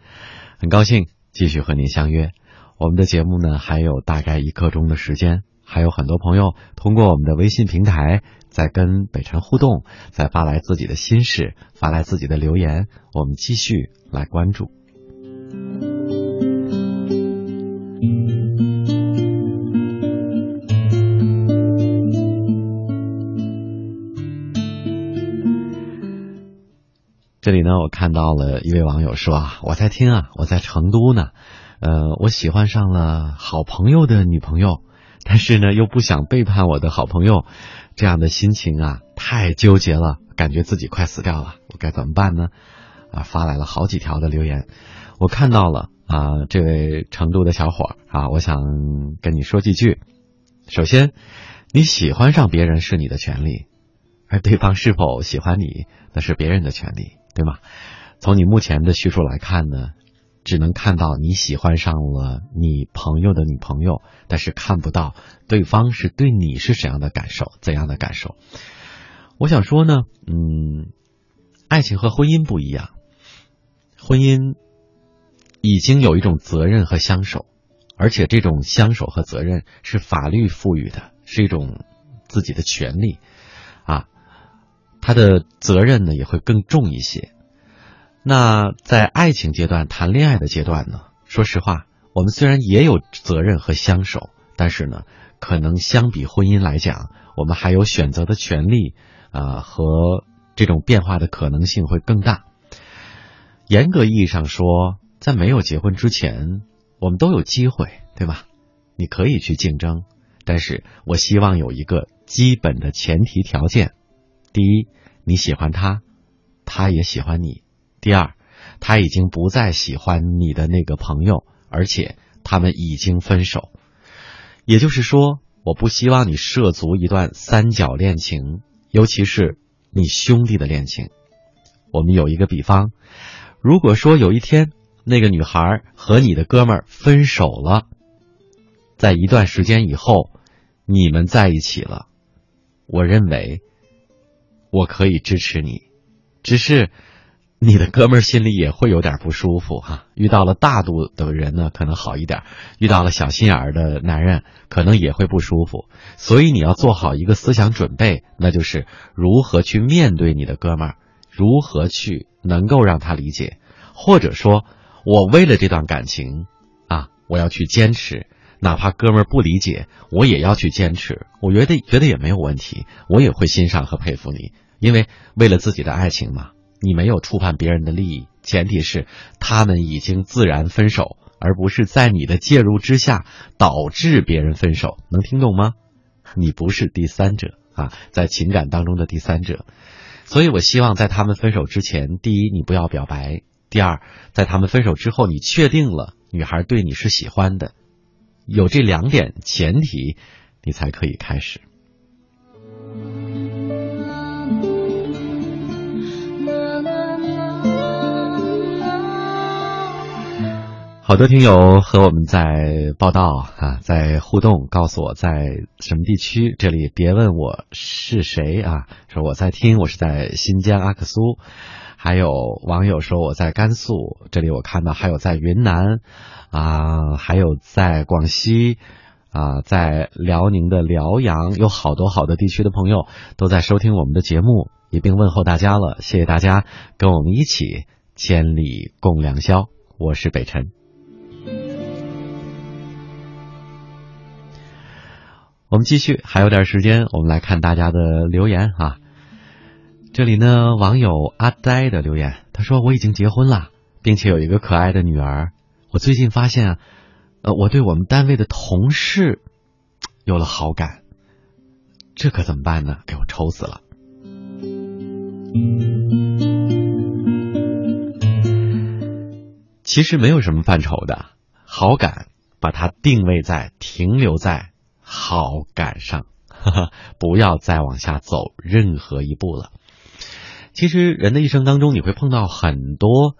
很高兴继续和您相约。我们的节目呢还有大概一刻钟的时间，还有很多朋友通过我们的微信平台在跟北辰互动，在发来自己的心事，发来自己的留言，我们继续来关注。这里呢，我看到了一位网友说啊，我在听啊，我在成都呢，呃，我喜欢上了好朋友的女朋友，但是呢，又不想背叛我的好朋友，这样的心情啊，太纠结了，感觉自己快死掉了，我该怎么办呢？啊，发来了好几条的留言，我看到了啊，这位成都的小伙啊，我想跟你说几句。首先，你喜欢上别人是你的权利，而对方是否喜欢你，那是别人的权利。对吗？从你目前的叙述来看呢，只能看到你喜欢上了你朋友的女朋友，但是看不到对方是对你是怎样的感受，怎样的感受。我想说呢，嗯，爱情和婚姻不一样，婚姻已经有一种责任和相守，而且这种相守和责任是法律赋予的，是一种自己的权利啊。他的责任呢也会更重一些。那在爱情阶段、谈恋爱的阶段呢？说实话，我们虽然也有责任和相守，但是呢，可能相比婚姻来讲，我们还有选择的权利啊、和这种变化的可能性会更大。严格意义上说，在没有结婚之前，我们都有机会，对吧？你可以去竞争，但是我希望有一个基本的前提条件：第一，你喜欢他，他也喜欢你；第二，他已经不再喜欢你的那个朋友，而且他们已经分手。也就是说，我不希望你涉足一段三角恋情，尤其是你兄弟的恋情。我们有一个比方。如果说有一天那个女孩和你的哥们分手了，在一段时间以后，你们在一起了，我认为我可以支持你，只是你的哥们儿心里也会有点不舒服哈。遇到了大度的人呢，可能好一点；遇到了小心眼儿的男人，可能也会不舒服。所以你要做好一个思想准备，那就是如何去面对你的哥们儿。如何去能够让他理解，或者说，我为了这段感情，啊，我要去坚持，哪怕哥们儿不理解，我也要去坚持。我觉得觉得也没有问题，我也会欣赏和佩服你，因为为了自己的爱情嘛，你没有触犯别人的利益，前提是他们已经自然分手，而不是在你的介入之下导致别人分手。能听懂吗？你不是第三者啊，在情感当中的第三者。所以，我希望在他们分手之前，第一，你不要表白；第二，在他们分手之后，你确定了女孩对你是喜欢的，有这两点前提，你才可以开始。好多听友和我们在报道啊，在互动，告诉我在什么地区。这里别问我是谁啊，说我在听，我是在新疆阿克苏。还有网友说我在甘肃，这里我看到还有在云南啊，还有在广西啊，在辽宁的辽阳，有好多好多地区的朋友都在收听我们的节目，一并问候大家了。谢谢大家跟我们一起千里共良宵，我是北辰。我们继续，还有点时间，我们来看大家的留言啊。这里呢，网友阿呆的留言，他说：“我已经结婚了，并且有一个可爱的女儿。我最近发现啊，呃，我对我们单位的同事有了好感，这可怎么办呢？给我愁死了。”其实没有什么犯愁的，好感把它定位在停留在。好感上，不要再往下走任何一步了。其实人的一生当中，你会碰到很多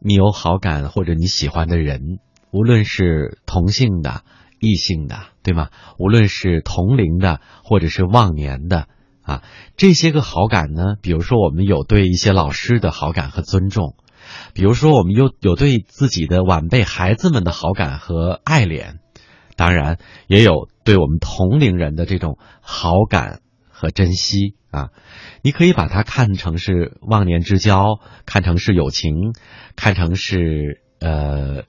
你有好感或者你喜欢的人，无论是同性的、异性的，对吗？无论是同龄的或者是忘年的啊，这些个好感呢，比如说我们有对一些老师的好感和尊重，比如说我们有有对自己的晚辈孩子们的好感和爱怜。当然，也有对我们同龄人的这种好感和珍惜啊！你可以把它看成是忘年之交，看成是友情，看成是呃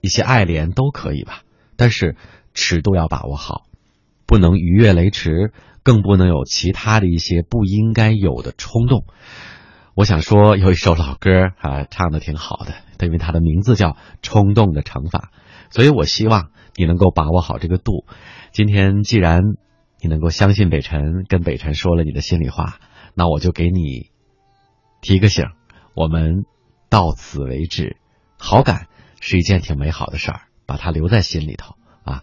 一些爱怜都可以吧。但是尺度要把握好，不能逾越雷池，更不能有其他的一些不应该有的冲动。我想说，有一首老歌啊，唱的挺好的，因为它的名字叫《冲动的惩罚》，所以我希望。你能够把握好这个度。今天既然能够相信北辰，跟北辰说了你的心里话，那我就给你提个醒，我们到此为止。好感是一件挺美好的事儿，把它留在心里头啊。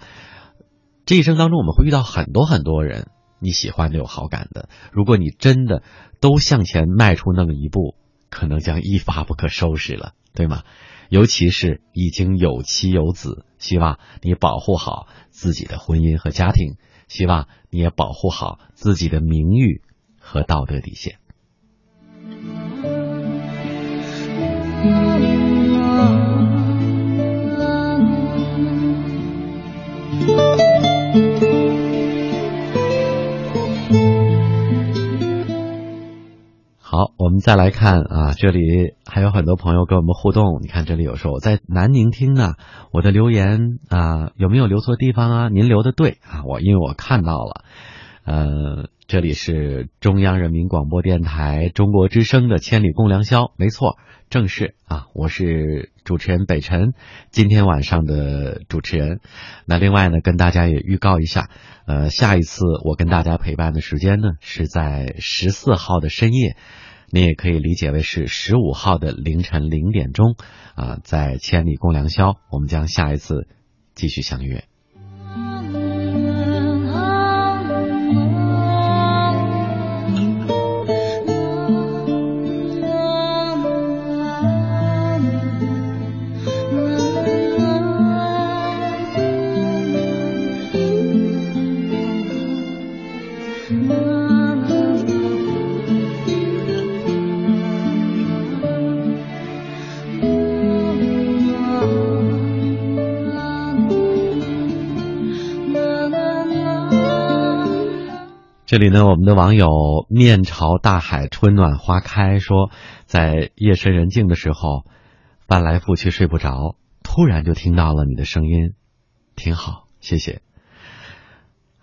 这一生当中，我们会遇到很多很多人，你喜欢的、有好感的。如果你真的都向前迈出那么一步，可能将一发不可收拾了，对吗？尤其是已经有妻有子，希望你保护好自己的婚姻和家庭，希望你也保护好自己的名誉和道德底线。好，我们再来看啊，这里还有很多朋友跟我们互动。你看，这里有说我在南宁听呢，我的留言啊有没有留错地方啊？您留的对啊，我因为我看到了，呃，这里是中央人民广播电台中国之声的《千里共良宵》，没错，正是啊，我是主持人北辰，今天晚上的主持人。那另外呢，跟大家也预告一下，呃，下一次我跟大家陪伴的时间呢，是在十四号的深夜。你也可以理解为是十五号的凌晨零点钟，啊，在千里共良宵，我们将下一次继续相约。这里呢，我们的网友面朝大海，春暖花开说，在夜深人静的时候，翻来覆去睡不着，突然就听到了你的声音，挺好，谢谢。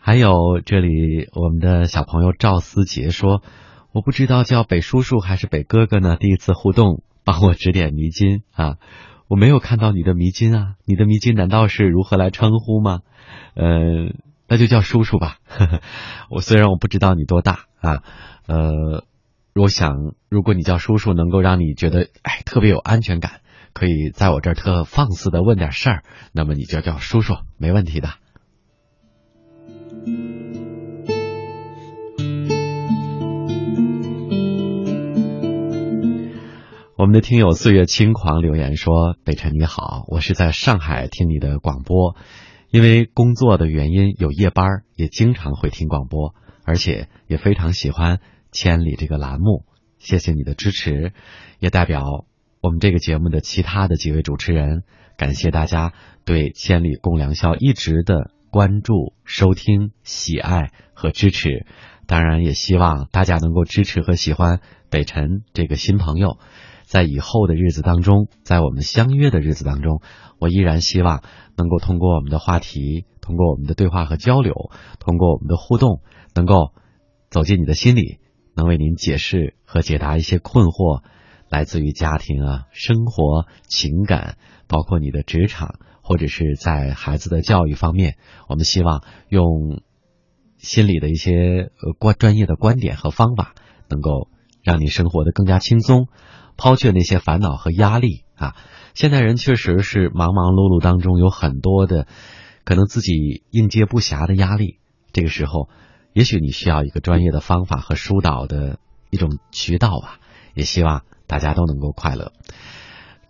还有这里我们的小朋友赵思杰说，我不知道叫北叔叔还是北哥哥呢，第一次互动，帮我指点迷津啊，我没有看到你的迷津啊，你的迷津难道是如何来称呼吗？呃。那就叫叔叔吧。我虽然我不知道你多大啊，呃，我想如果你叫叔叔，能够让你觉得哎特别有安全感，可以在我这儿特放肆的问点事儿，那么你就叫叔叔，没问题的。我们的听友岁月轻狂留言说：“北辰你好，我是在上海听你的广播。”因为工作的原因有夜班，也经常会听广播，而且也非常喜欢《千里》这个栏目。谢谢你的支持，也代表我们这个节目的其他的几位主持人，感谢大家对《千里共良宵》一直的关注、收听、喜爱和支持。当然，也希望大家能够支持和喜欢北辰这个新朋友。在以后的日子当中，在我们相约的日子当中，我依然希望能够通过我们的话题，通过我们的对话和交流，通过我们的互动，能够走进你的心里，能为您解释和解答一些困惑，来自于家庭啊、生活、情感，包括你的职场或者是在孩子的教育方面，我们希望用心理的一些呃关专业的观点和方法，能够让你生活的更加轻松。抛却那些烦恼和压力啊！现代人确实是忙忙碌碌当中有很多的可能自己应接不暇的压力。这个时候，也许你需要一个专业的方法和疏导的一种渠道吧。也希望大家都能够快乐。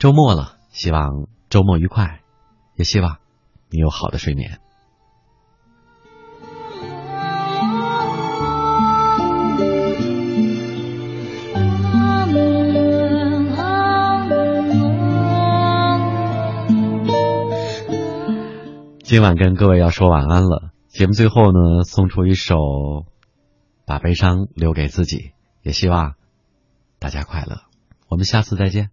周末了，希望周末愉快，也希望你有好的睡眠。今晚跟各位要说晚安了。节目最后呢，送出一首《把悲伤留给自己》，也希望大家快乐。我们下次再见。